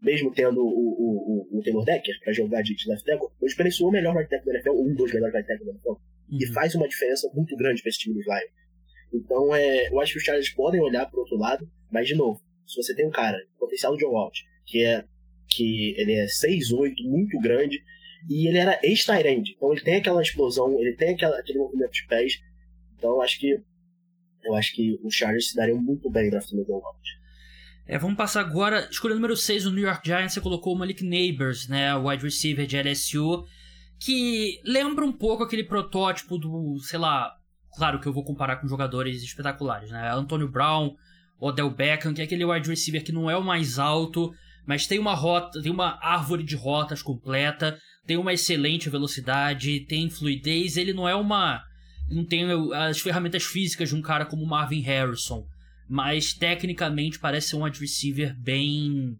Mesmo tendo o, o, o, o Taylor Decker para jogar de, de left tackle, hoje Sul é o melhor right tackle da NFL, um dos melhores right tackle da NFL. Uhum. E faz uma diferença muito grande para esse time dos Lions. Então, é, eu acho que os Chargers podem olhar para outro lado, mas, de novo, se você tem um cara, o potencial do Joe Alt, que é que ele é 6'8", muito grande, e ele era ex-Tyrande, então ele tem aquela explosão, ele tem aquela, aquele movimento de pés, então eu acho que eu acho que os Chargers se dariam muito bem draftando o Joe Alt. É, vamos passar agora. Escolha número 6, o New York Giants, você colocou o Malik Neighbors, né? O wide receiver de LSU, que lembra um pouco aquele protótipo do, sei lá, claro que eu vou comparar com jogadores espetaculares, né? Antonio Brown, Odell Beckham, que é aquele wide receiver que não é o mais alto, mas tem uma rota, tem uma árvore de rotas completa, tem uma excelente velocidade, tem fluidez, ele não é uma não tem as ferramentas físicas de um cara como Marvin Harrison, mas tecnicamente parece ser um wide receiver bem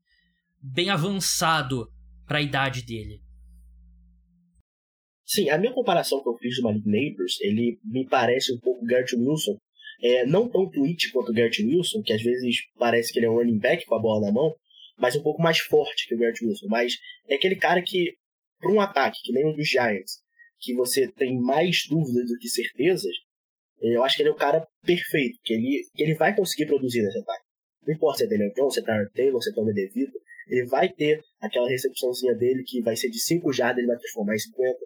bem avançado para a idade dele. Sim, a minha comparação que eu fiz do Malik Neighbors, ele me parece um pouco Gert Wilson. É, não tão twitch quanto o Gert Wilson, que às vezes parece que ele é um running back com a bola na mão, mas um pouco mais forte que o Garrett Wilson. Mas é aquele cara que, para um ataque, que nem o dos Giants, que você tem mais dúvidas do que certezas, eu acho que ele é o cara perfeito, que ele, ele vai conseguir produzir nesse ataque. Não importa se é Daniel Jones, se é Tyler Taylor, se é Tommy DeVito, ele vai ter aquela recepçãozinha dele que vai ser de 5 jardas, ele vai transformar em 50.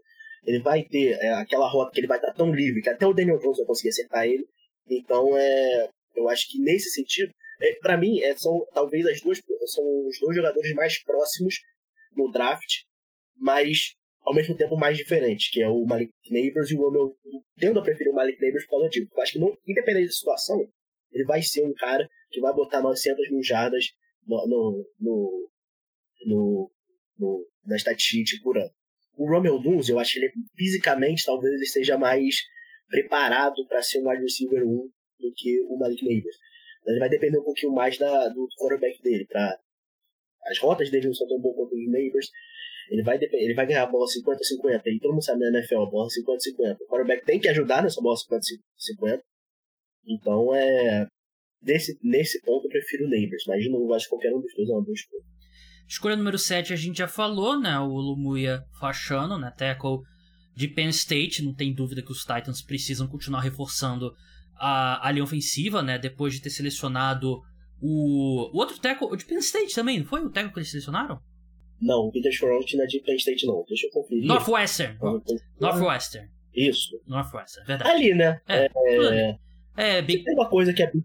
Ele vai ter é, aquela rota que ele vai estar tão livre que até o Daniel Jones vai conseguir acertar ele. Então, é, eu acho que nesse sentido, é, para mim, é, são talvez as duas são os dois jogadores mais próximos no draft, mas ao mesmo tempo mais diferentes, que é o Malik Neighbors e o Romeo. Tendo a preferir o Malik Neighbors por causa disso. Eu acho que, não, independente da situação, ele vai ser um cara que vai botar 900 mil jardas no, no, no, no, no na estatística por ano. O Romeo Dunes, eu acho que ele fisicamente talvez ele seja mais preparado para ser um wide receiver 1 do que o Malik Neighbors. Ele vai depender um pouquinho mais da, do quarterback dele. Pra, as rotas dele não são tão boas quanto os neighbors. Ele vai, ele vai ganhar a bola 50-50. E todo mundo sabe na NFL, a bola 50-50. O quarterback tem que ajudar nessa bola 50-50. Então, é. Nesse, nesse ponto, eu prefiro o Neighbors. Mas, de novo, acho que qualquer um dos dois é uma boa escolha. Escolha número 7 a gente já falou, né? O Lumuia Fachano, né? Tackle de Penn State. Não tem dúvida que os Titans precisam continuar reforçando a, a linha ofensiva, né? Depois de ter selecionado o, o outro tackle de Penn State também, não foi o tackle que eles selecionaram? Não, o Peter Front não é de Penn State não. Deixa eu conferir. Northwestern. Northwestern. Isso. Northwestern, verdade. Ali, né? É, é, é Big... Tem uma coisa que a Big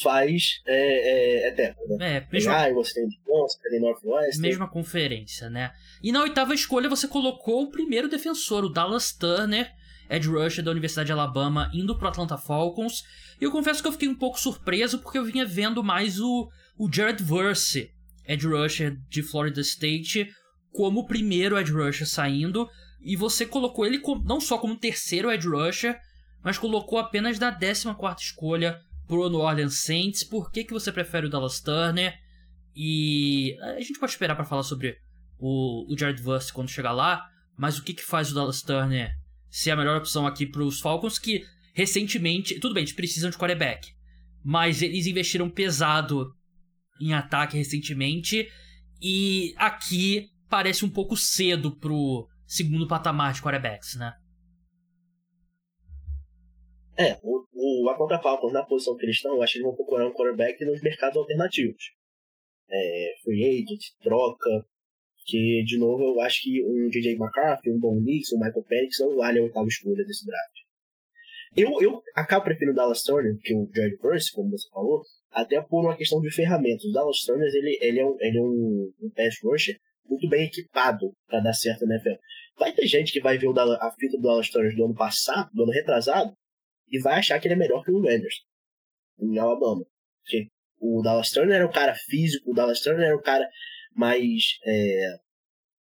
faz é, é, é teco, né? É, mesma... Ah, você tem você tem Northwestern. Mesma conferência, né? E na oitava escolha você colocou o primeiro defensor, o Dallas Turner, edge rusher da Universidade de Alabama, indo pro Atlanta Falcons. E eu confesso que eu fiquei um pouco surpreso porque eu vinha vendo mais o, o Jared Verse, edge rusher de Florida State, como o primeiro edge rusher saindo. E você colocou ele não só como terceiro edge rusher, mas colocou apenas da 14 escolha pro New Orleans Saints. Por que, que você prefere o Dallas Turner? E a gente pode esperar para falar sobre o, o Jared Verse quando chegar lá, mas o que, que faz o Dallas Turner ser a melhor opção aqui para os Falcons, que recentemente. Tudo bem, eles precisam de quarterback. Mas eles investiram pesado em ataque recentemente. E aqui parece um pouco cedo pro segundo patamar de quarterbacks, né? É, o, o Atlanta Falcons, na posição que eles estão, eu acho que eles vão procurar um quarterback nos mercados alternativos. É, free agent, troca, que, de novo, eu acho que um DJ McCarthy, um Bon Nix, um Michael Penix não vale a oitava escolha desse draft. Eu, eu acabo preferindo o Dallas Turner que o Jared Verse, como você falou, até por uma questão de ferramentas. O Dallas Turner ele, ele é, um, ele é um, um pass rusher muito bem equipado para dar certo na NFL. Vai ter gente que vai ver o, a fita do Dallas Turner do ano passado, do ano retrasado, e vai achar que ele é melhor que o Anderson, em Alabama. Porque o Dallas Turner era um cara físico, o Dallas Turner era um cara mais é,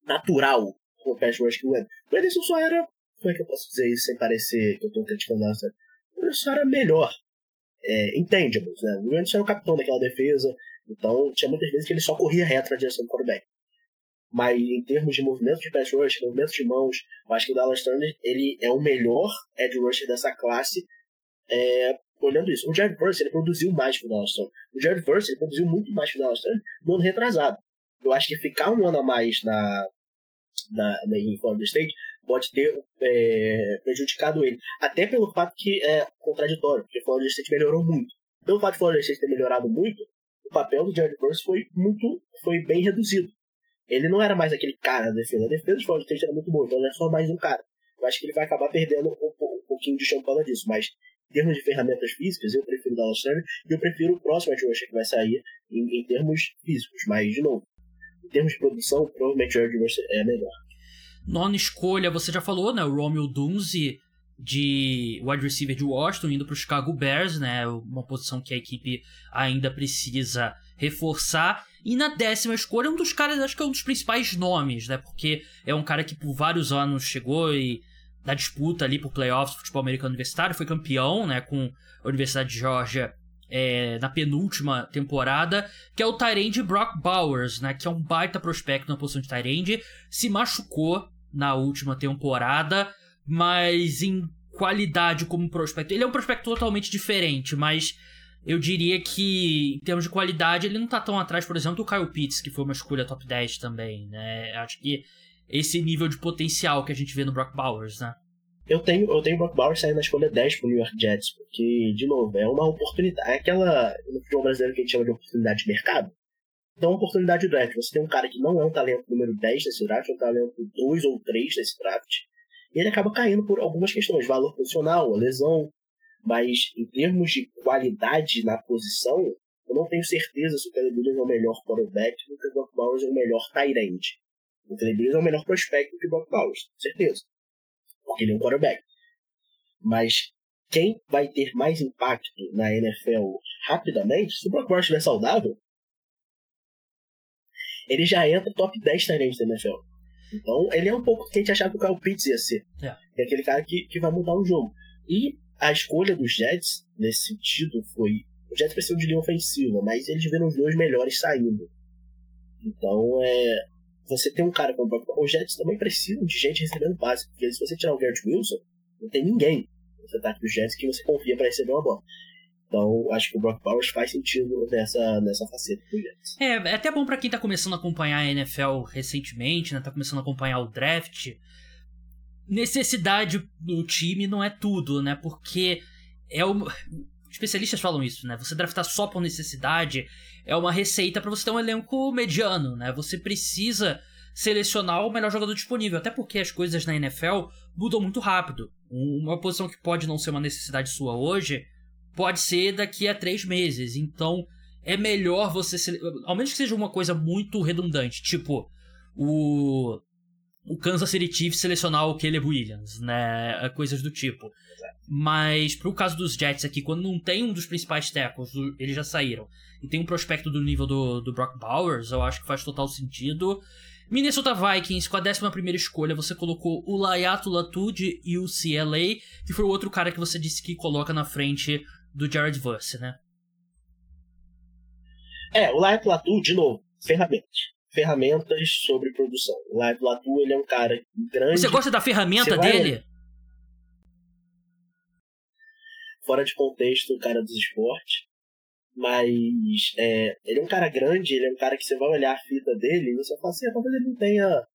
natural com o pass rush que o Anderson. O Anderson só era, como é que eu posso dizer isso sem parecer que eu estou criticando o Dallas Turner? O Anderson só era melhor. É, intangibles, né? O Anderson era o capitão daquela defesa, então tinha muitas vezes que ele só corria reto na direção do quarterback. Mas em termos de movimento de pass rush, movimento de mãos, eu acho que o Dallas Turner ele é o melhor edge rusher dessa classe é, olhando isso. O Jared Verse ele produziu mais que o Dallas Turner. O Jared Verse ele produziu muito mais que o Dallas Turner no ano retrasado. Eu acho que ficar um ano a mais na, na, na em Florida State pode ter é, prejudicado ele. Até pelo fato que é contraditório, porque Florida State melhorou muito. Pelo fato de Florida State ter melhorado muito, o papel do Jared Verse foi muito, foi bem reduzido. Ele não era mais aquele cara da defesa. A defesa de Florida State era muito boa, então ele é só mais um cara. Eu acho que ele vai acabar perdendo um, um pouquinho de chão por causa disso, mas em termos de ferramentas físicas, eu prefiro o Dallas Turner e eu prefiro o próximo edge rusher que vai sair em, em, termos físicos. Mas, de novo, em termos de produção, provavelmente o rusher é melhor. Nona escolha, você já falou, né? O Romeo Dunze de wide receiver de Washington indo para o Chicago Bears, né? Uma posição que a equipe ainda precisa reforçar. E na décima escolha, um dos caras, acho que é um dos principais nomes, né? Porque é um cara que por vários anos chegou e da disputa ali por playoffs futebol americano universitário, foi campeão, né, com a Universidade de Georgia é, na penúltima temporada, que é o Tyrande Brock Bowers, né, que é um baita prospecto na posição de Tyrande, se machucou na última temporada, mas em qualidade como prospecto, ele é um prospecto totalmente diferente, mas eu diria que em termos de qualidade ele não tá tão atrás, por exemplo, do Kyle Pitts, que foi uma escolha top 10 também, né? Acho que esse nível de potencial que a gente vê no Brock Bowers, né? Eu tenho, eu tenho Brock Bowers saindo na escolha 10 pro New York Jets, porque, de novo, é uma oportunidade. É aquela, no futebol brasileiro que a gente chama de oportunidade de mercado. Então, uma oportunidade de draft. Você tem um cara que não é um talento número 10 nesse draft, é um talento 2 ou 3 nesse draft. E ele acaba caindo por algumas questões, valor posicional, lesão. Mas, em termos de qualidade na posição, eu não tenho certeza se o Caleb é o melhor quarterback ou se o Brock Bowers é o melhor tight end. O Trey é o melhor prospecto que o Brock Bowers, certeza. Porque ele é um quarterback. Mas quem vai ter mais impacto na NFL rapidamente, se o Brock Bowers estiver saudável, ele já entra top 10 talentos da NFL. Então, ele é um pouco que a gente achava que o Kyle Pitts ia ser. É. é aquele cara que, que vai mudar o jogo. E a escolha dos Jets, nesse sentido, foi. O Jets precisa de linha ofensiva, mas eles viram os dois melhores saindo. Então, é, você tem um cara como o Os Jets também precisam de gente recebendo passe, porque se você tirar o Garrett Wilson, não tem ninguém no ataque dos Jets que você confia para receber uma bola. Então, acho que o Brock Bowers faz sentido nessa, nessa faceta do Jets. É, é até bom para quem tá começando a acompanhar a NFL recentemente, né? Tá começando a acompanhar o draft. Necessidade do time não é tudo, né? Porque é o. Especialistas falam isso, né? Você draftar só por necessidade é uma receita para você ter um elenco mediano, né? Você precisa selecionar o melhor jogador disponível, até porque as coisas na NFL mudam muito rápido. Uma posição que pode não ser uma necessidade sua hoje, pode ser daqui a três meses. Então, é melhor você. Ao menos que seja uma coisa muito redundante, tipo o. O Kansas City Chiefs selecionar o Caleb Williams, né? Coisas do tipo. Mas pro caso dos Jets aqui, quando não tem um dos principais tackles, eles já saíram, e tem um prospecto do nível do, do Brock Bowers, eu acho que faz total sentido. Minnesota Vikings, com a 11 escolha, você colocou o Layato Latu de UCLA, que foi o outro cara que você disse que coloca na frente do Jared Verse, né? É, o Layato Latu, de novo, ferramentas. Ferramentas sobre produção. O Layato Latu, ele é um cara grande. Você gosta da ferramenta dele? fora de contexto o cara dos esportes. Mas é, ele é um cara grande, ele é um cara que você vai olhar a fita dele e você fala assim, ah, talvez ele não tenha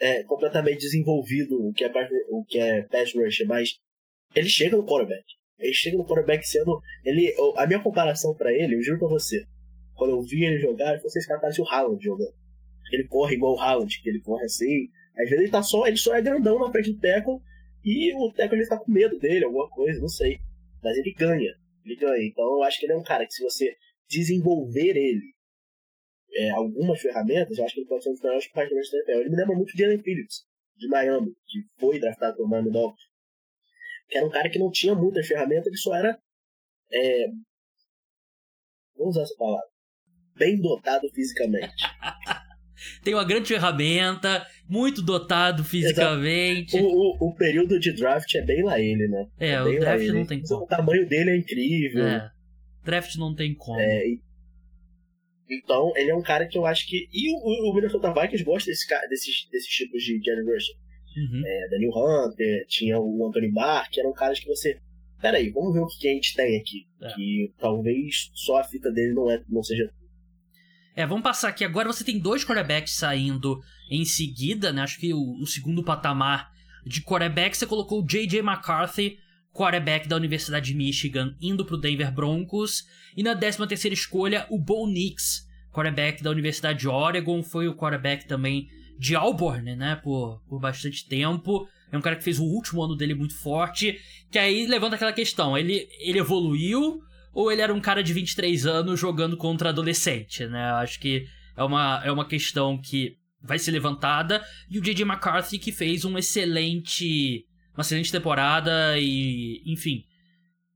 é, completamente desenvolvido o que é, o que é pass rush, mas ele chega no quarterback. Ele chega no quarterback sendo. Ele, a minha comparação para ele, eu juro pra você, quando eu vi ele jogar, eu falei, esse cara parece o Haaland jogando. Ele corre igual o Haaland, que ele corre assim. Às vezes ele tá só, ele só é grandão na frente do tackle e o tackle ele tá com medo dele, alguma coisa, não sei. Mas ele ganha. Ele ganha. Então eu acho que ele é um cara que se você desenvolver ele é, algumas ferramentas, eu acho que ele pode ser um dos melhores partners da NFL. Ele me lembra muito de Allen Phillips, de Miami, que foi draftado por Miami Dolphins. Que era um cara que não tinha muitas ferramentas, ele só era. É, vamos usar essa palavra. Bem dotado fisicamente. Tem uma grande ferramenta, muito dotado fisicamente. O, o, o, período de draft é bem lá ele, né? É, é o draft não tem como. O tamanho dele é incrível. É, draft não tem como. É, então, ele é um cara que eu acho que. E o, o Minnesota Vikings gosta desse, desses, desses tipos de Jerry. Uhum. É, Daniel Hunter, tinha o Anthony Barr, que eram caras que você. Peraí, vamos ver o que a gente tem aqui. É. Que talvez só a fita dele não, é, não seja. É, vamos passar aqui. Agora você tem dois quarterbacks saindo em seguida, né? Acho que o, o segundo patamar de quarterback você colocou o J.J. McCarthy, quarterback da Universidade de Michigan, indo pro Denver Broncos. E na 13 terceira escolha, o Bo Nix, quarterback da Universidade de Oregon, foi o quarterback também de Auburn, né, por, por bastante tempo. É um cara que fez o último ano dele muito forte, que aí levanta aquela questão, ele, ele evoluiu ou ele era um cara de 23 anos jogando contra adolescente, né? Acho que é uma, é uma questão que vai ser levantada. E o J.J. McCarthy que fez um excelente uma excelente temporada e, enfim,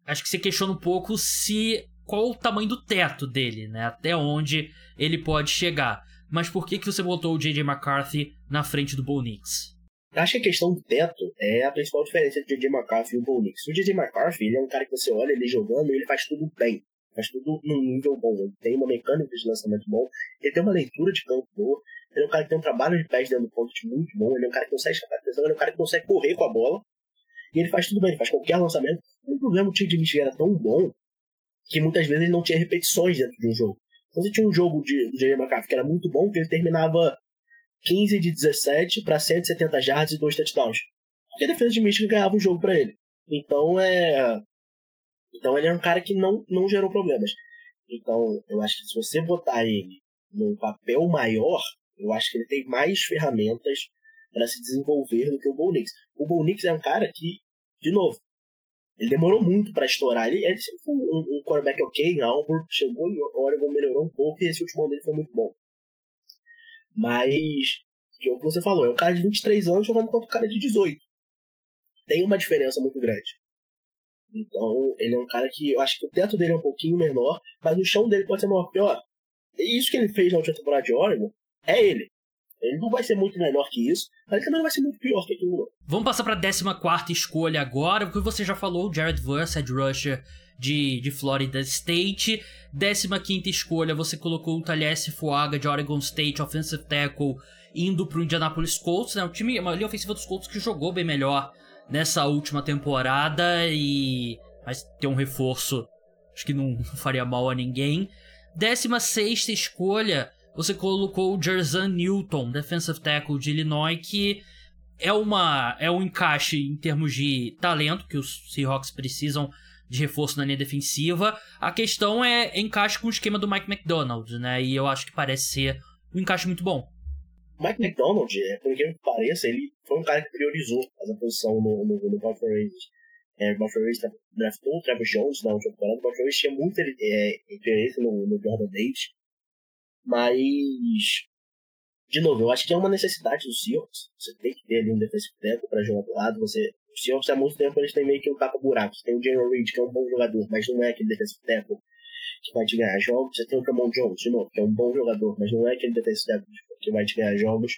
acho que você questiona um pouco se qual o tamanho do teto dele, né? Até onde ele pode chegar. Mas por que, que você botou o J.J. McCarthy na frente do Bo Nix? Acho que a questão do teto é a principal diferença entre o J.J. McCarthy e o Bo Nix. O J.J. McCarthy, ele é um cara que você olha ele jogando e ele faz tudo bem. Faz tudo num nível bom. Ele tem uma mecânica de lançamento bom, ele tem uma leitura de campo boa, ele é um cara que tem um trabalho de pés dentro do ponto muito bom, ele é um cara que consegue escapar atenção, ele é um cara que consegue correr com a bola. E ele faz tudo bem, ele faz qualquer lançamento. O problema, o time de Michigan era tão bom que muitas vezes ele não tinha repetições dentro de um jogo. Você tinha um jogo de, J.J. McCarthy que era muito bom, que ele terminava 15 de 17 para 170 yards e dois touchdowns. Porque a defesa de Michigan ganhava o jogo para ele. Então é. Então ele é um cara que não, não gerou problemas. Então eu acho que se você botar ele num papel maior, eu acho que ele tem mais ferramentas para se desenvolver do que o Bo Nix. O Bo Nix é um cara que, de novo, ele demorou muito para estourar. Ele, ele sempre foi um, um quarterback ok em Auburn, chegou em Oregon, melhorou um pouco e esse último ano dele foi muito bom. Mas, que é o que você falou, é um cara de 23 anos jogando contra um cara de 18. Tem uma diferença muito grande. Então, ele é um cara que eu acho que o teto dele é um pouquinho menor, mas o chão dele pode ser maior. Pior, e isso que ele fez na última temporada de Oregon é ele. Ele não vai ser muito melhor que isso, mas também não vai ser muito pior que aquilo. Vamos passar para a 14 escolha agora, porque você já falou, Jared Verse, head rusher de, de Florida State. 15 escolha, você colocou o Talhesse Fuaga de Oregon State, offensive tackle, indo para o Indianapolis Colts, né? O time, a linha ofensiva dos Colts que jogou bem melhor nessa última temporada e. Mas tem um reforço, acho que não faria mal a ninguém. 16 escolha, você colocou o Jerzan Newton, defensive tackle de Illinois, que é uma é um encaixe em termos de talento que os Seahawks precisam de reforço na linha defensiva. A questão é encaixe com o esquema do Mike McDonald, né? E eu acho que parece ser um encaixe muito bom. Mike McDonald, é, por que pareça, ele foi um cara que priorizou essa posição no, no, no Baltimore Ravens. É, o Baltimore Ravens draftou o Travis Jones na última temporada. O Baltimore Ravens tinha muito é, interesse no, no Jordan Davis. Mas, de novo, eu acho que é uma necessidade do Seahawks. Você tem que ter ali um defensive tackle para jogar do lado. Você, o Seahawks há muito tempo eles têm meio que um tapa-buraco. Tem o General Reed, que é um bom jogador, mas não é aquele defensive tackle que vai te ganhar jogos. Você tem o Camon Jones, de novo, que é um bom jogador, mas não é aquele defensive tackle que vai te ganhar jogos.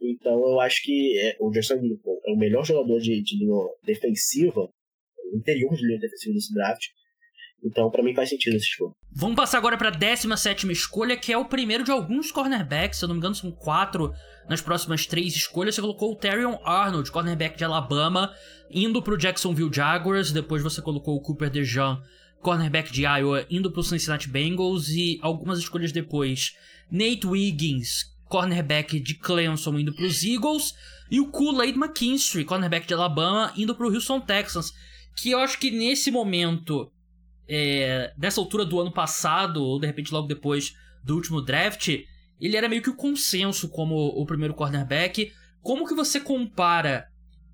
Então eu acho que é, o Jason Lincoln é o melhor jogador de, de linha defensiva, interior de linha defensiva desse draft. Então, para mim faz sentido esse escolha. Vamos passar agora para a 17 escolha, que é o primeiro de alguns cornerbacks. Se eu não me engano, são quatro nas próximas três escolhas. Você colocou o Terrion Arnold, cornerback de Alabama, indo para o Jacksonville Jaguars. Depois você colocou o Cooper DeJean, cornerback de Iowa, indo para o Cincinnati Bengals. E algumas escolhas depois, Nate Wiggins, cornerback de Clemson, indo para os Eagles. E o Kool-Aid McKinstry, cornerback de Alabama, indo para o Houston Texans. Que eu acho que nesse momento, é, nessa altura do ano passado, ou de repente logo depois do último draft, ele era meio que o consenso como o primeiro cornerback. Como que você compara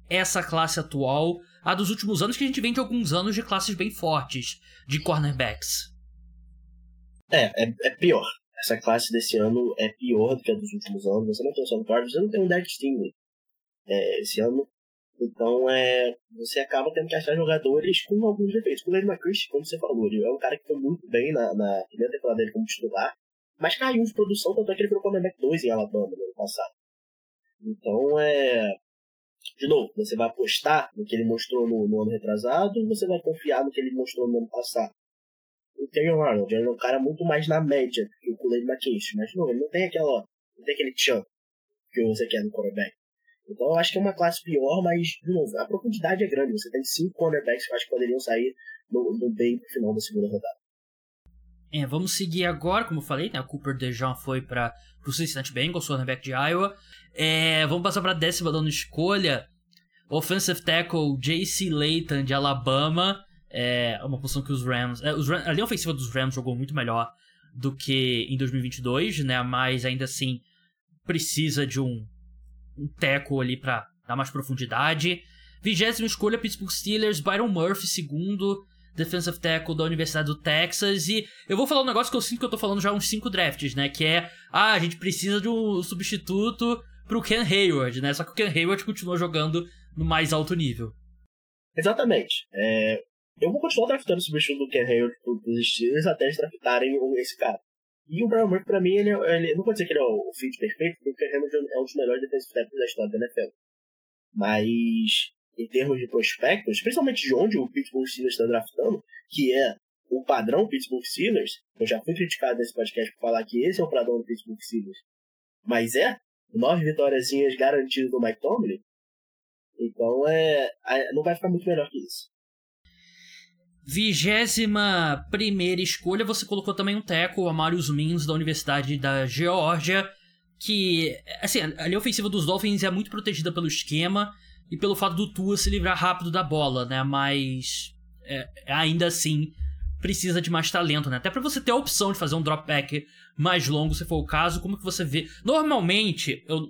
essa classe atual à dos últimos anos, que a gente vem de alguns anos de classes bem fortes de cornerbacks? É, é, é pior. Essa classe desse ano é pior do que a dos últimos anos. Você não tem o Sam você não tem um Derek Stingley é, esse ano. Então, é, você acaba tendo que achar jogadores com alguns defeitos. O Lane McChrist, como você falou, ele é um cara que foi muito bem na, na primeira temporada dele como titular, mas caiu de produção, tanto é que ele virou cornerback 2 em Alabama no ano passado. Então, é. De novo, você vai apostar no que ele mostrou no, no ano retrasado você vai confiar no que ele mostrou no ano passado? O Terry Arnold ele é um cara muito mais na média que o Kool-Aid mas de novo, ele não tem aquela. não tem aquele tchan que você quer no quarterback. Então eu acho que é uma classe pior, mas, de novo, a profundidade é grande. Você tem cinco cornerbacks que eu acho que poderiam sair no, no bem pro final da segunda rodada. É, vamos seguir agora, como eu falei, né? O Cooper DeJean foi para o Cincinnati Bengals, cornerback de Iowa. É, vamos passar para a décima dona escolha. Offensive tackle J.C. Layton de Alabama. É uma posição que os Rams, é, os Rams. A linha ofensiva dos Rams jogou muito melhor do que em 2022, né? Mas ainda assim precisa de um, um teco ali para dar mais profundidade. Vigésima escolha, Pittsburgh Steelers, Byron Murphy, segundo defensive tackle da Universidade do Texas. E eu vou falar um negócio que eu sinto que eu tô falando já uns cinco drafts, né? Que é, ah, a gente precisa de um substituto pro Ken Hayward, né? Só que o Ken Hayward continua jogando no mais alto nível. Exatamente. É, eu vou continuar draftando o substituto do Ken Hayward pros Steelers até eles draftarem esse cara. E o Brian Murphy, pra mim, ele, é, ele não vou dizer que ele é o fit perfeito, porque Hayward é um dos melhores defensive tackles da história da NFL. Mas, em termos de prospectos, principalmente de onde o Pittsburgh Steelers está draftando, que é o padrão Pittsburgh Steelers, eu já fui criticado nesse podcast por falar que esse é o padrão do Pittsburgh Steelers, mas é, nove vitóriazinhas garantidas do Mike Tomlin, então é, não vai ficar muito melhor que isso. Vigésima primeira escolha, você colocou também um teco, o Amarius Mins, da Universidade da Geórgia, que, assim, a linha ofensiva dos Dolphins é muito protegida pelo esquema e pelo fato do Tua se livrar rápido da bola, né? Mas, é, ainda assim, precisa de mais talento, né? Até para você ter a opção de fazer um drop back mais longo, se for o caso, como que você vê? Normalmente, eu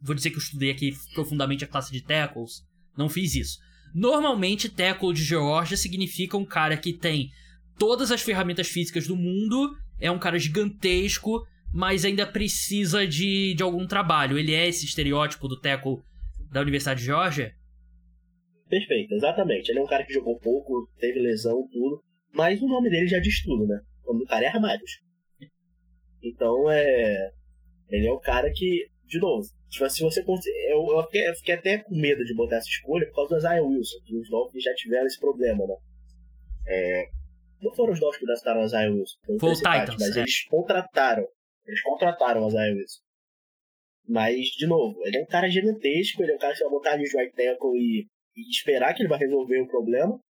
vou dizer que eu estudei aqui profundamente a classe de tackles, não fiz isso. Normalmente, tackle de Georgia significa um cara que tem todas as ferramentas físicas do mundo, é um cara gigantesco, mas ainda precisa de, de algum trabalho. Ele é esse estereótipo do tackle da Universidade de Georgia? Perfeito, exatamente. Ele é um cara que jogou pouco, teve lesão, tudo, mas o nome dele já diz tudo, né? O nome do cara é Armários. Então, é. Ele é o cara que, de novo, Tipo, se você eu, eu, fiquei, eu fiquei até com medo de botar essa escolha por causa do Isaiah Wilson, que os Dolphins já tiveram esse problema, né? É, não foram os Dolphins que draftaram o Isaiah Wilson, foi o Titans, mas é. eles contrataram. Eles contrataram o Isaiah Wilson. Mas, de novo, ele é um cara gigantesco, ele é um cara que vai botar ali o right tackle e, e esperar que ele vai resolver o problema.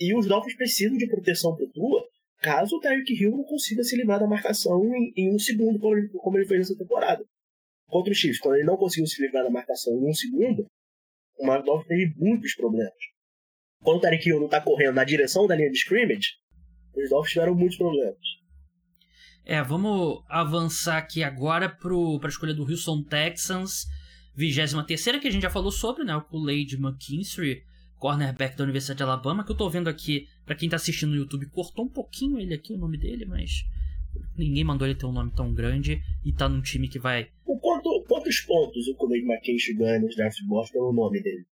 E os Dolphins precisam de proteção pro Tua, caso o Tyreek Hill não consiga se livrar da marcação em, em um segundo, como ele, como ele fez nessa temporada contra o Chiefs, quando ele não conseguiu se livrar da marcação em um segundo, o Mark teve muitos problemas. Quando o Tarek Hill não está correndo na direção da linha de scrimmage, os Dolphins tiveram muitos problemas. É, vamos avançar aqui agora para a escolha do Houston Texans, 23 que a gente já falou sobre, né? O Kool-Aid McKinstry, cornerback da Universidade de Alabama, que eu tô vendo aqui, para quem tá assistindo no YouTube, cortou um pouquinho ele aqui, o nome dele, mas ninguém mandou ele ter um nome tão grande e tá num time que vai. Quanto, quantos pontos o Kool-Aid McKinstry ganha nos draft boards pelo nome dele?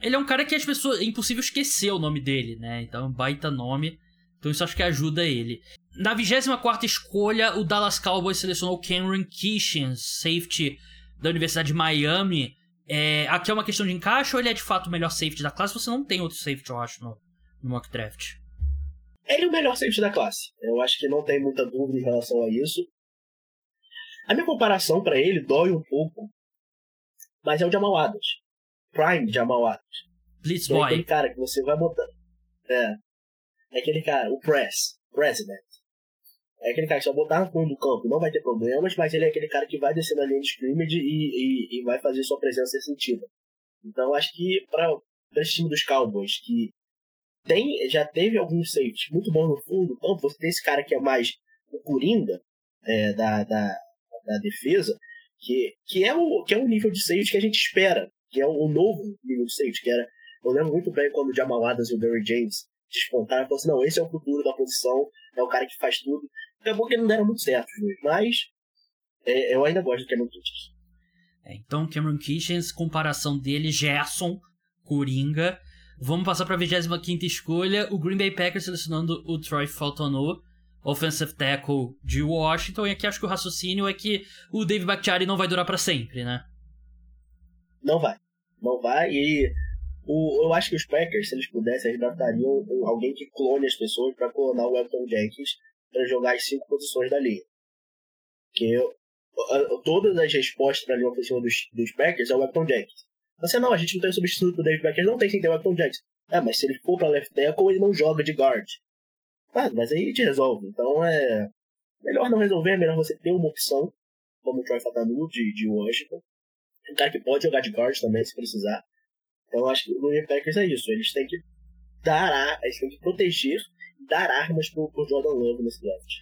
Ele é um cara que as pessoas. É impossível esquecer o nome dele, né? Então é um baita nome. Então isso acho que ajuda ele. Na 24 escolha, o Dallas Cowboys selecionou Cameron Kitchens, safety da Universidade de Miami. É, aqui é uma questão de encaixe ou ele é de fato o melhor safety da classe? Você não tem outro safety, eu acho, no, no mock draft. Ele é o melhor safety da classe. Eu acho que não tem muita dúvida em relação a isso. A minha comparação para ele dói um pouco, mas é o Jamal Adams. Prime Jamal Adams. Blitz é aquele cara que você vai botar. É. É aquele cara, o Press. President. É aquele cara que só botar no fundo do campo não vai ter problemas, mas ele é aquele cara que vai descer na linha de scrimmage e, e, e vai fazer sua presença ser sentida. Então acho que para esse time dos Cowboys, que tem, já teve alguns safeties muito bons no fundo do campo, você tem esse cara que é mais o Coringa é, da, da, da defesa, que, que, é o, que é o nível de safety que a gente espera, que é o, novo nível de safety, que era, eu lembro muito bem quando o Jamal Adams e o Derry James despontaram, e falaram assim, não, esse é o futuro da posição, é o cara que faz tudo. Acabou que não deram muito certo, mas é, eu ainda gosto do Cameron Kitchens. É, então, Cameron Kitchens, comparação dele, Gerson, Coringa. Vamos passar para a 25 escolha, o Green Bay Packers selecionando o Troy Faltonou, offensive tackle de Washington, e aqui acho que o raciocínio é que o Dave Bakhtiari não vai durar para sempre, né? Não vai. Não vai, e o, eu acho que os Packers, se eles pudessem, eles draftariam alguém que clone as pessoas para clonar o Elton Jenkins para jogar as cinco posições da linha. Que todas as respostas para a linha ofensiva dos, dos Packers é o Elton Jenkins. Você não, a gente não tem substituto pro David Packers, não tem sim, tem o Elton Jenkins. Ah, mas se ele for para left tackle, ele não joga de guard. Ah, mas aí gente resolve. Então é. Melhor não resolver, é melhor você ter uma opção, como o Troy Fatanu de, de Washington. Um cara que pode jogar de guard também, se precisar. Então eu acho que o Green Packers é isso. Eles têm que dar, eles têm que proteger dar armas pro, pro Jordan Love nesse draft.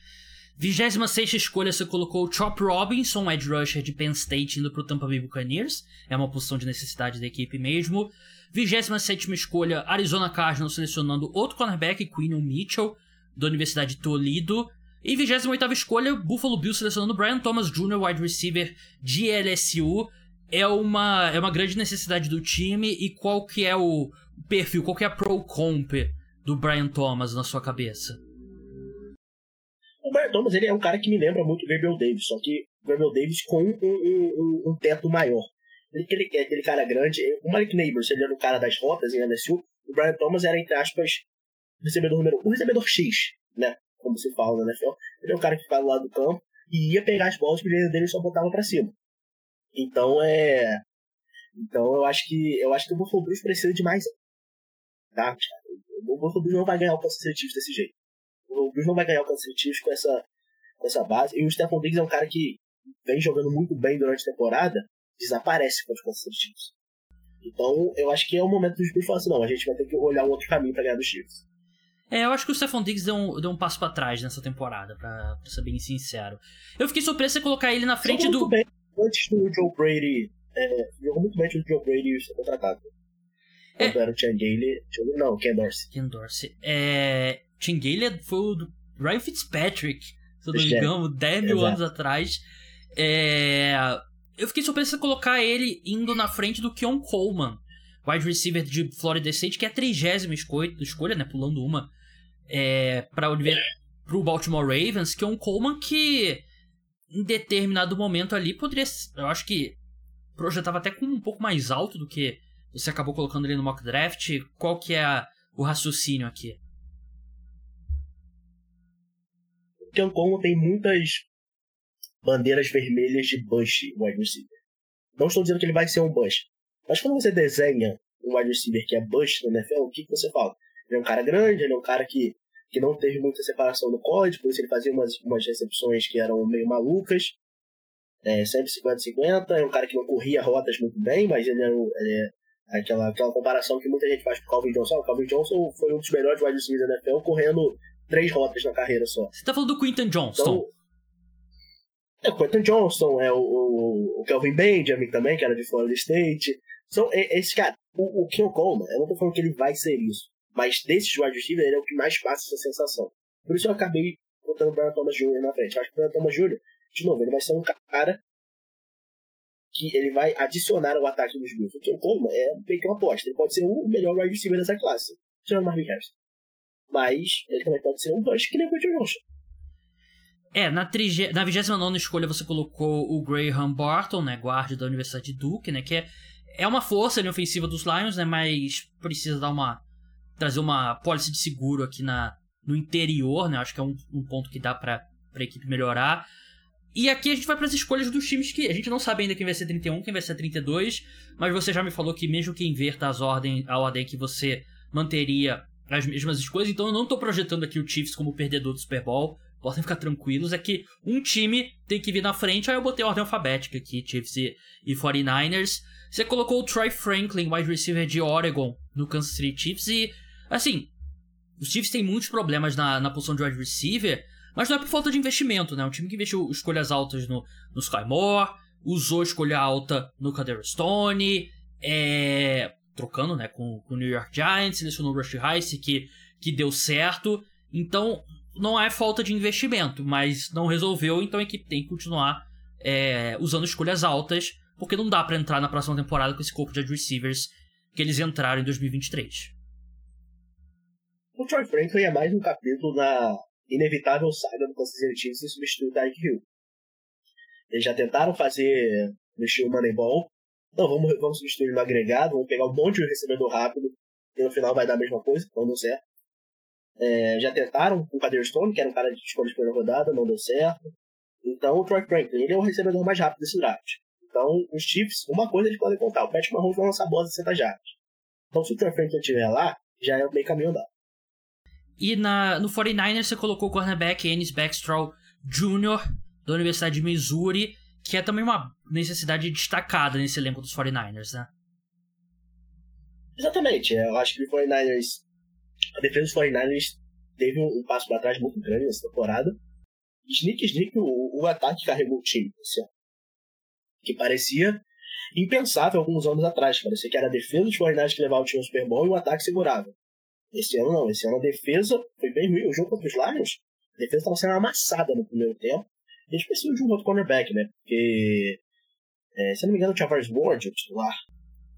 26 escolha você colocou o Chop Robinson, edge rusher de Penn State, indo pro Tampa Bay Buccaneers. É uma posição de necessidade da equipe mesmo. 27 escolha, Arizona Cardinals selecionando outro cornerback, Quinn Mitchell, da Universidade de Toledo. E 28 escolha, Buffalo Bills selecionando Brian Thomas Jr., wide receiver de LSU é uma, é uma grande necessidade do time e qual que é o perfil, qual que é a pro comp do Brian Thomas na sua cabeça? O Brian Thomas ele é um cara que me lembra muito o Gabriel Davis, só que o Gabriel Davis com um, um, um, um teto maior. Ele, ele é aquele cara grande, o Malik Neighbors, ele era o cara das rotas em LSU, o Brian Thomas era, entre aspas, o recebedor número o recebedor X, né? Como se fala na NFL. Ele é um cara que ficava do lado do campo e ia pegar as bolas, o dele só botava para cima. Então é. Então eu acho que eu acho que o Buffalo Bills precisa de mais. Tá? O Buffalo Bills não vai ganhar o Kansas desse jeito. O Bills não vai ganhar o Kansas City com essa, com essa base. E o Stephon Diggs é um cara que vem jogando muito bem durante a temporada, desaparece contra o Kansas City Então eu acho que é o momento dos Bills falar assim: não, a gente vai ter que olhar um outro caminho para ganhar dos Chiefs. É, eu acho que o Stephon Diggs deu um, deu um passo para trás nessa temporada, pra, pra, ser bem sincero. Eu fiquei surpreso você colocar ele na frente do. Bem antes do Joe Brady. É, jogou muito bem antes do Joe Brady ser contratado. É. Quando era o Chan Gailey. Não, Ken Dorsey. Ken Dorsey. É, Chan Gailey foi o do Ryan Fitzpatrick, se eu não me engano, 10 mil Exato. anos atrás. É, eu fiquei surpreso de colocar ele indo na frente do Keon Coleman, wide receiver de Florida State, que é a trigésima escolha, escolha, né? Pulando uma. É, para o Baltimore Ravens, Keon Coleman que em determinado momento ali poderia. Eu acho que projetava até com um pouco mais alto do que você acabou colocando ali no mock draft. Qual que é a, o raciocínio aqui? O Cancon tem muitas bandeiras vermelhas de Bush wide receiver. Não estou dizendo que ele vai ser um Bush. Mas quando você desenha um wide receiver que é Bush no NFL, o que, que você fala? Ele é um cara grande, ele é um cara que que não teve muita separação no college, por isso ele fazia umas, umas recepções que eram meio malucas. É, sempre 50-50, é um cara que não corria rotas muito bem, mas ele é, ele é aquela, aquela comparação que muita gente faz com o Calvin Johnson. O Calvin Johnson foi um dos melhores wide receivers da NFL, correndo três rotas na carreira só. Você tá falando do Quinton Johnston? Então, é o Quentin Johnston, é o, o, o Kelvin Benjamin também, que era de Florida State. São é, esses caras. O, o Kim Coleman, eu não tô falando que ele vai ser isso. Mas desses wide receiver, ele é o que mais passa essa sensação. Por isso eu acabei botando o Brian Thomas Jr. na frente. Eu acho que o Brian Thomas Jr., de novo, ele vai ser um cara que ele vai adicionar ao ataque dos Bills. O que como é meio que uma aposta. Ele pode ser o melhor wide receiver dessa classe, tirando o Marvin Harrison. Mas ele também pode ser um bust que nem o Quentin Johnson. É, na, trige... na 29 escolha você colocou o Graham Barton, né, guarda da Universidade de Duke, né, que é, é uma força ofensiva dos Lions, né, mas precisa dar uma trazer uma policy de seguro aqui na, no interior, né? Acho que é um, um ponto que dá pra, pra equipe melhorar. E aqui a gente vai para as escolhas dos times que a gente não sabe ainda quem vai ser 31, quem vai ser 32, mas você já me falou que mesmo que inverta as ordem, a ordem que você manteria as mesmas escolhas, então eu não tô projetando aqui o Chiefs como perdedor do Super Bowl, podem ficar tranquilos, é que um time tem que vir na frente, aí eu botei a ordem alfabética aqui, Chiefs e, e 49ers. Você colocou o Troy Franklin, wide receiver de Oregon, no Kansas City Chiefs, e, assim, os Chiefs têm muitos problemas na, na posição de wide receiver, mas não é por falta de investimento, né? Um time que investiu escolhas altas no, no Sky Moore, usou escolha alta no Kader Stone, é, trocando né, com, com o New York Giants, selecionou o Rush Rice, que, que deu certo. Então, não é falta de investimento, mas não resolveu, então a equipe tem que continuar é, usando escolhas altas, porque não dá para entrar na próxima temporada com esse corpo de receivers que eles entraram em 2023. O Troy Franklin é mais um capítulo na inevitável saga do City Chiefs em substituir o Tyreek Hill. Eles já tentaram fazer no estilo Moneyball, então vamos, vamos substituir no agregado, vamos pegar um monte de recebedor rápido e no final vai dar a mesma coisa, não deu certo. É, já tentaram o Kader Stone, que era um cara de escolha de primeira rodada, não deu certo. Então o Troy Franklin, ele é o recebedor mais rápido desse draft. Então os Chiefs, uma coisa eles podem contar, o Patrick Mahomes vai lançar bola de 60 jardas. Então se o Troy Franklin estiver lá, já é meio caminho andado. E na, no 49ers você colocou o cornerback Ennis Backstraw Jr., da Universidade de Missouri, que é também uma necessidade destacada nesse elenco dos 49ers, né? Exatamente. Eu acho que o 49ers. A defesa dos 49ers teve um, passo para trás muito grande nessa temporada. Sneak, sneak, o, o ataque carregou o time. Assim, que parecia impensável alguns anos atrás. Parecia que era a defesa dos 49ers que levava o time ao Super Bowl e o ataque segurava. Esse ano não. Esse ano a defesa foi bem ruim. O jogo contra os Lions, a defesa estava sendo amassada no primeiro tempo. Eles precisam de um outro cornerback, né? Porque, é, se eu não me engano, o Tavares Ward, o titular.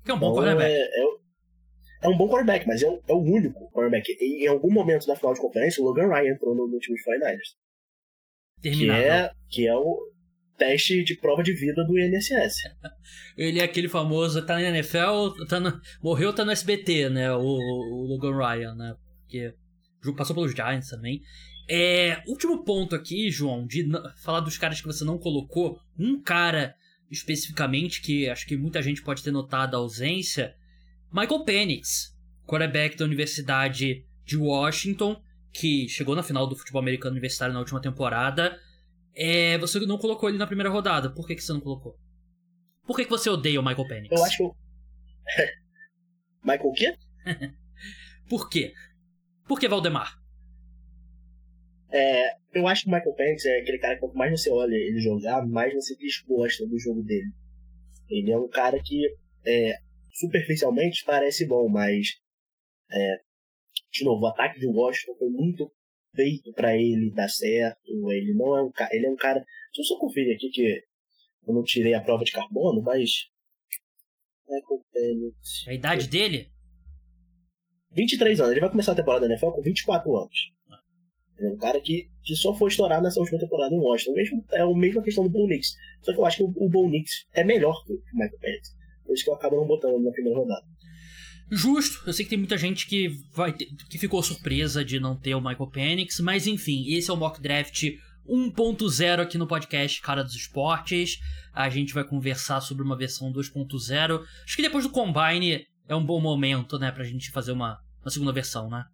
Que é um bom então, cornerback. É, é, é, um bom cornerback, mas é o, é o único cornerback. Em, em, algum momento da final de conferência, o Logan Ryan entrou no, no time de 49ers. Que é, que é o teste de prova de vida do INSS. Ele é aquele famoso, tá na NFL, tá no, morreu, tá no SBT, né? O, o Logan Ryan, né? Porque passou pelos Giants também. É, último ponto aqui, João, de falar dos caras que você não colocou. Um cara especificamente que acho que muita gente pode ter notado a ausência, Michael Penix, quarterback da Universidade de Washington, que chegou na final do futebol americano universitário na última temporada. É, você não colocou ele na primeira rodada. Por que, que você não colocou? Por que, que você odeia o Michael Penix? Eu acho que. Michael o quê? Por quê? Por que Valdemar? É, eu acho que o Michael Penix é aquele cara que quanto mais você olha ele jogar, mais você desgosta do jogo dele. Ele é um cara que é, superficialmente parece bom, mas é, de novo, o ataque de Washington foi muito feito para ele dar certo. Ele não é um cara. Ele é um cara. Deixa eu só conferir aqui que eu não tirei a prova de carbono, mas. Michael Penix. A idade dele? 23 anos. Ele vai começar a temporada da NFL com 24 anos. É um cara que, que só foi estourar nessa última temporada em Washington. Mesmo, é a mesma questão do Bo Nix. Só que eu acho que o, o Bo Nix é melhor que o Michael Penix. Por isso que eu acabo não botando na primeira rodada. Justo, eu sei que tem muita gente que, vai ter, que ficou surpresa de não ter o Michael Penix, mas enfim, esse é o Mock Draft 1.0 aqui no podcast Cara dos Esportes. A gente vai conversar sobre uma versão 2.0. Acho que depois do Combine é um bom momento, né, pra gente fazer uma, uma segunda versão, né?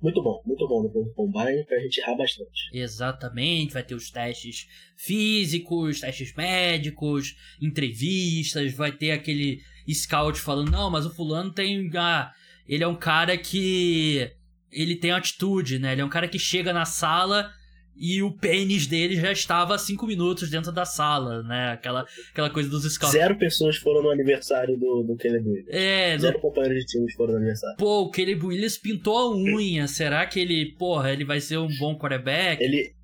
Muito bom, muito bom depois do Combine pra gente errar bastante. Exatamente, vai ter os testes físicos, testes médicos, entrevistas, vai ter aquele scout falando, não, mas o fulano tem. Ah, ele é um cara que. Ele tem atitude, né? Ele é um cara que chega na sala e o pênis dele já estava há cinco minutos dentro da sala, né? Aquela, aquela coisa dos scouts. Zero pessoas foram no aniversário do, do Caleb Williams. É, Zero companheiros de time foram no aniversário. Pô, o Caleb Williams pintou a unha. Será que ele, porra, ele vai ser um bom quarterback? Ele.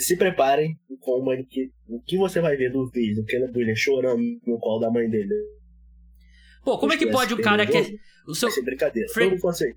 Se preparem com uma que, o que você vai ver do vídeo do Caleb Williams chorando no colo da mãe dele. Pô, como é que pode um cara que. É o seu. Ser brincadeira. Fran...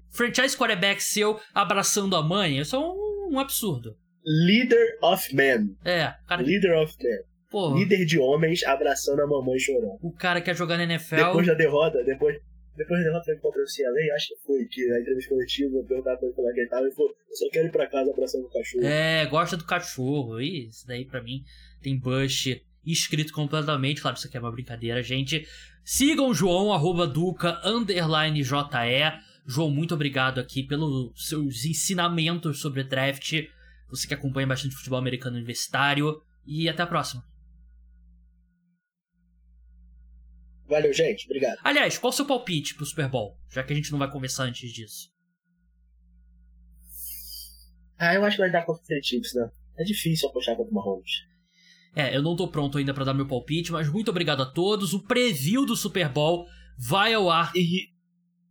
Franchise quarterback seu abraçando a mãe? Isso é um, um absurdo. Leader of Men. É, cara. Leader of Men. Porra. Líder de homens abraçando a mamãe chorando. O cara quer jogar na NFL. Depois da derrota, depois, depois da derrota contra o CLA, acho que foi que na entrevista coletiva perguntaram pra ele como é que ele tava e falou: Eu só quero ir pra casa abraçando o cachorro. É, gosta do cachorro. Isso daí pra mim tem Bush escrito completamente. Claro, isso aqui é uma brincadeira, gente. Sigam o João, arroba Duca, underline JE. João, muito obrigado aqui pelos seus ensinamentos sobre draft. Você que acompanha bastante futebol americano universitário. E até a próxima. Valeu, gente. Obrigado. Aliás, qual o seu palpite pro Super Bowl? Já que a gente não vai conversar antes disso. Ah, eu acho que vai dar contra o Chiefs, né? É difícil apostar contra o Mahomes. É, eu não tô pronto ainda para dar meu palpite, mas muito obrigado a todos. O preview do Super Bowl vai ao ar. E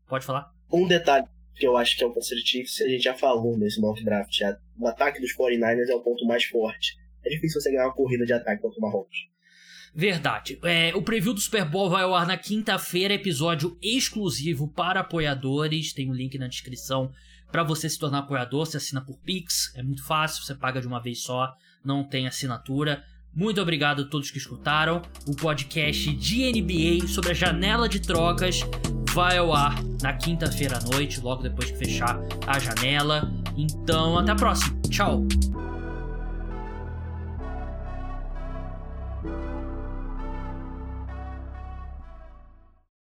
Pode falar? um detalhe que eu acho que é o Kansas City Chiefs, a gente já falou nesse mock draft. já. O ataque dos 49ers é o ponto mais forte. É difícil você ganhar uma corrida de ataque contra o Mahomes. Verdade. É, o preview do Super Bowl vai ao ar na quinta-feira, episódio exclusivo para apoiadores. Tem o um link na descrição para você se tornar apoiador. Você assina por Pix, é muito fácil, você paga de uma vez só, não tem assinatura. Muito obrigado a todos que escutaram. O podcast de NBA sobre a janela de trocas vai ao ar na quinta-feira à noite, logo depois que fechar a janela. Então, até a próxima. Tchau.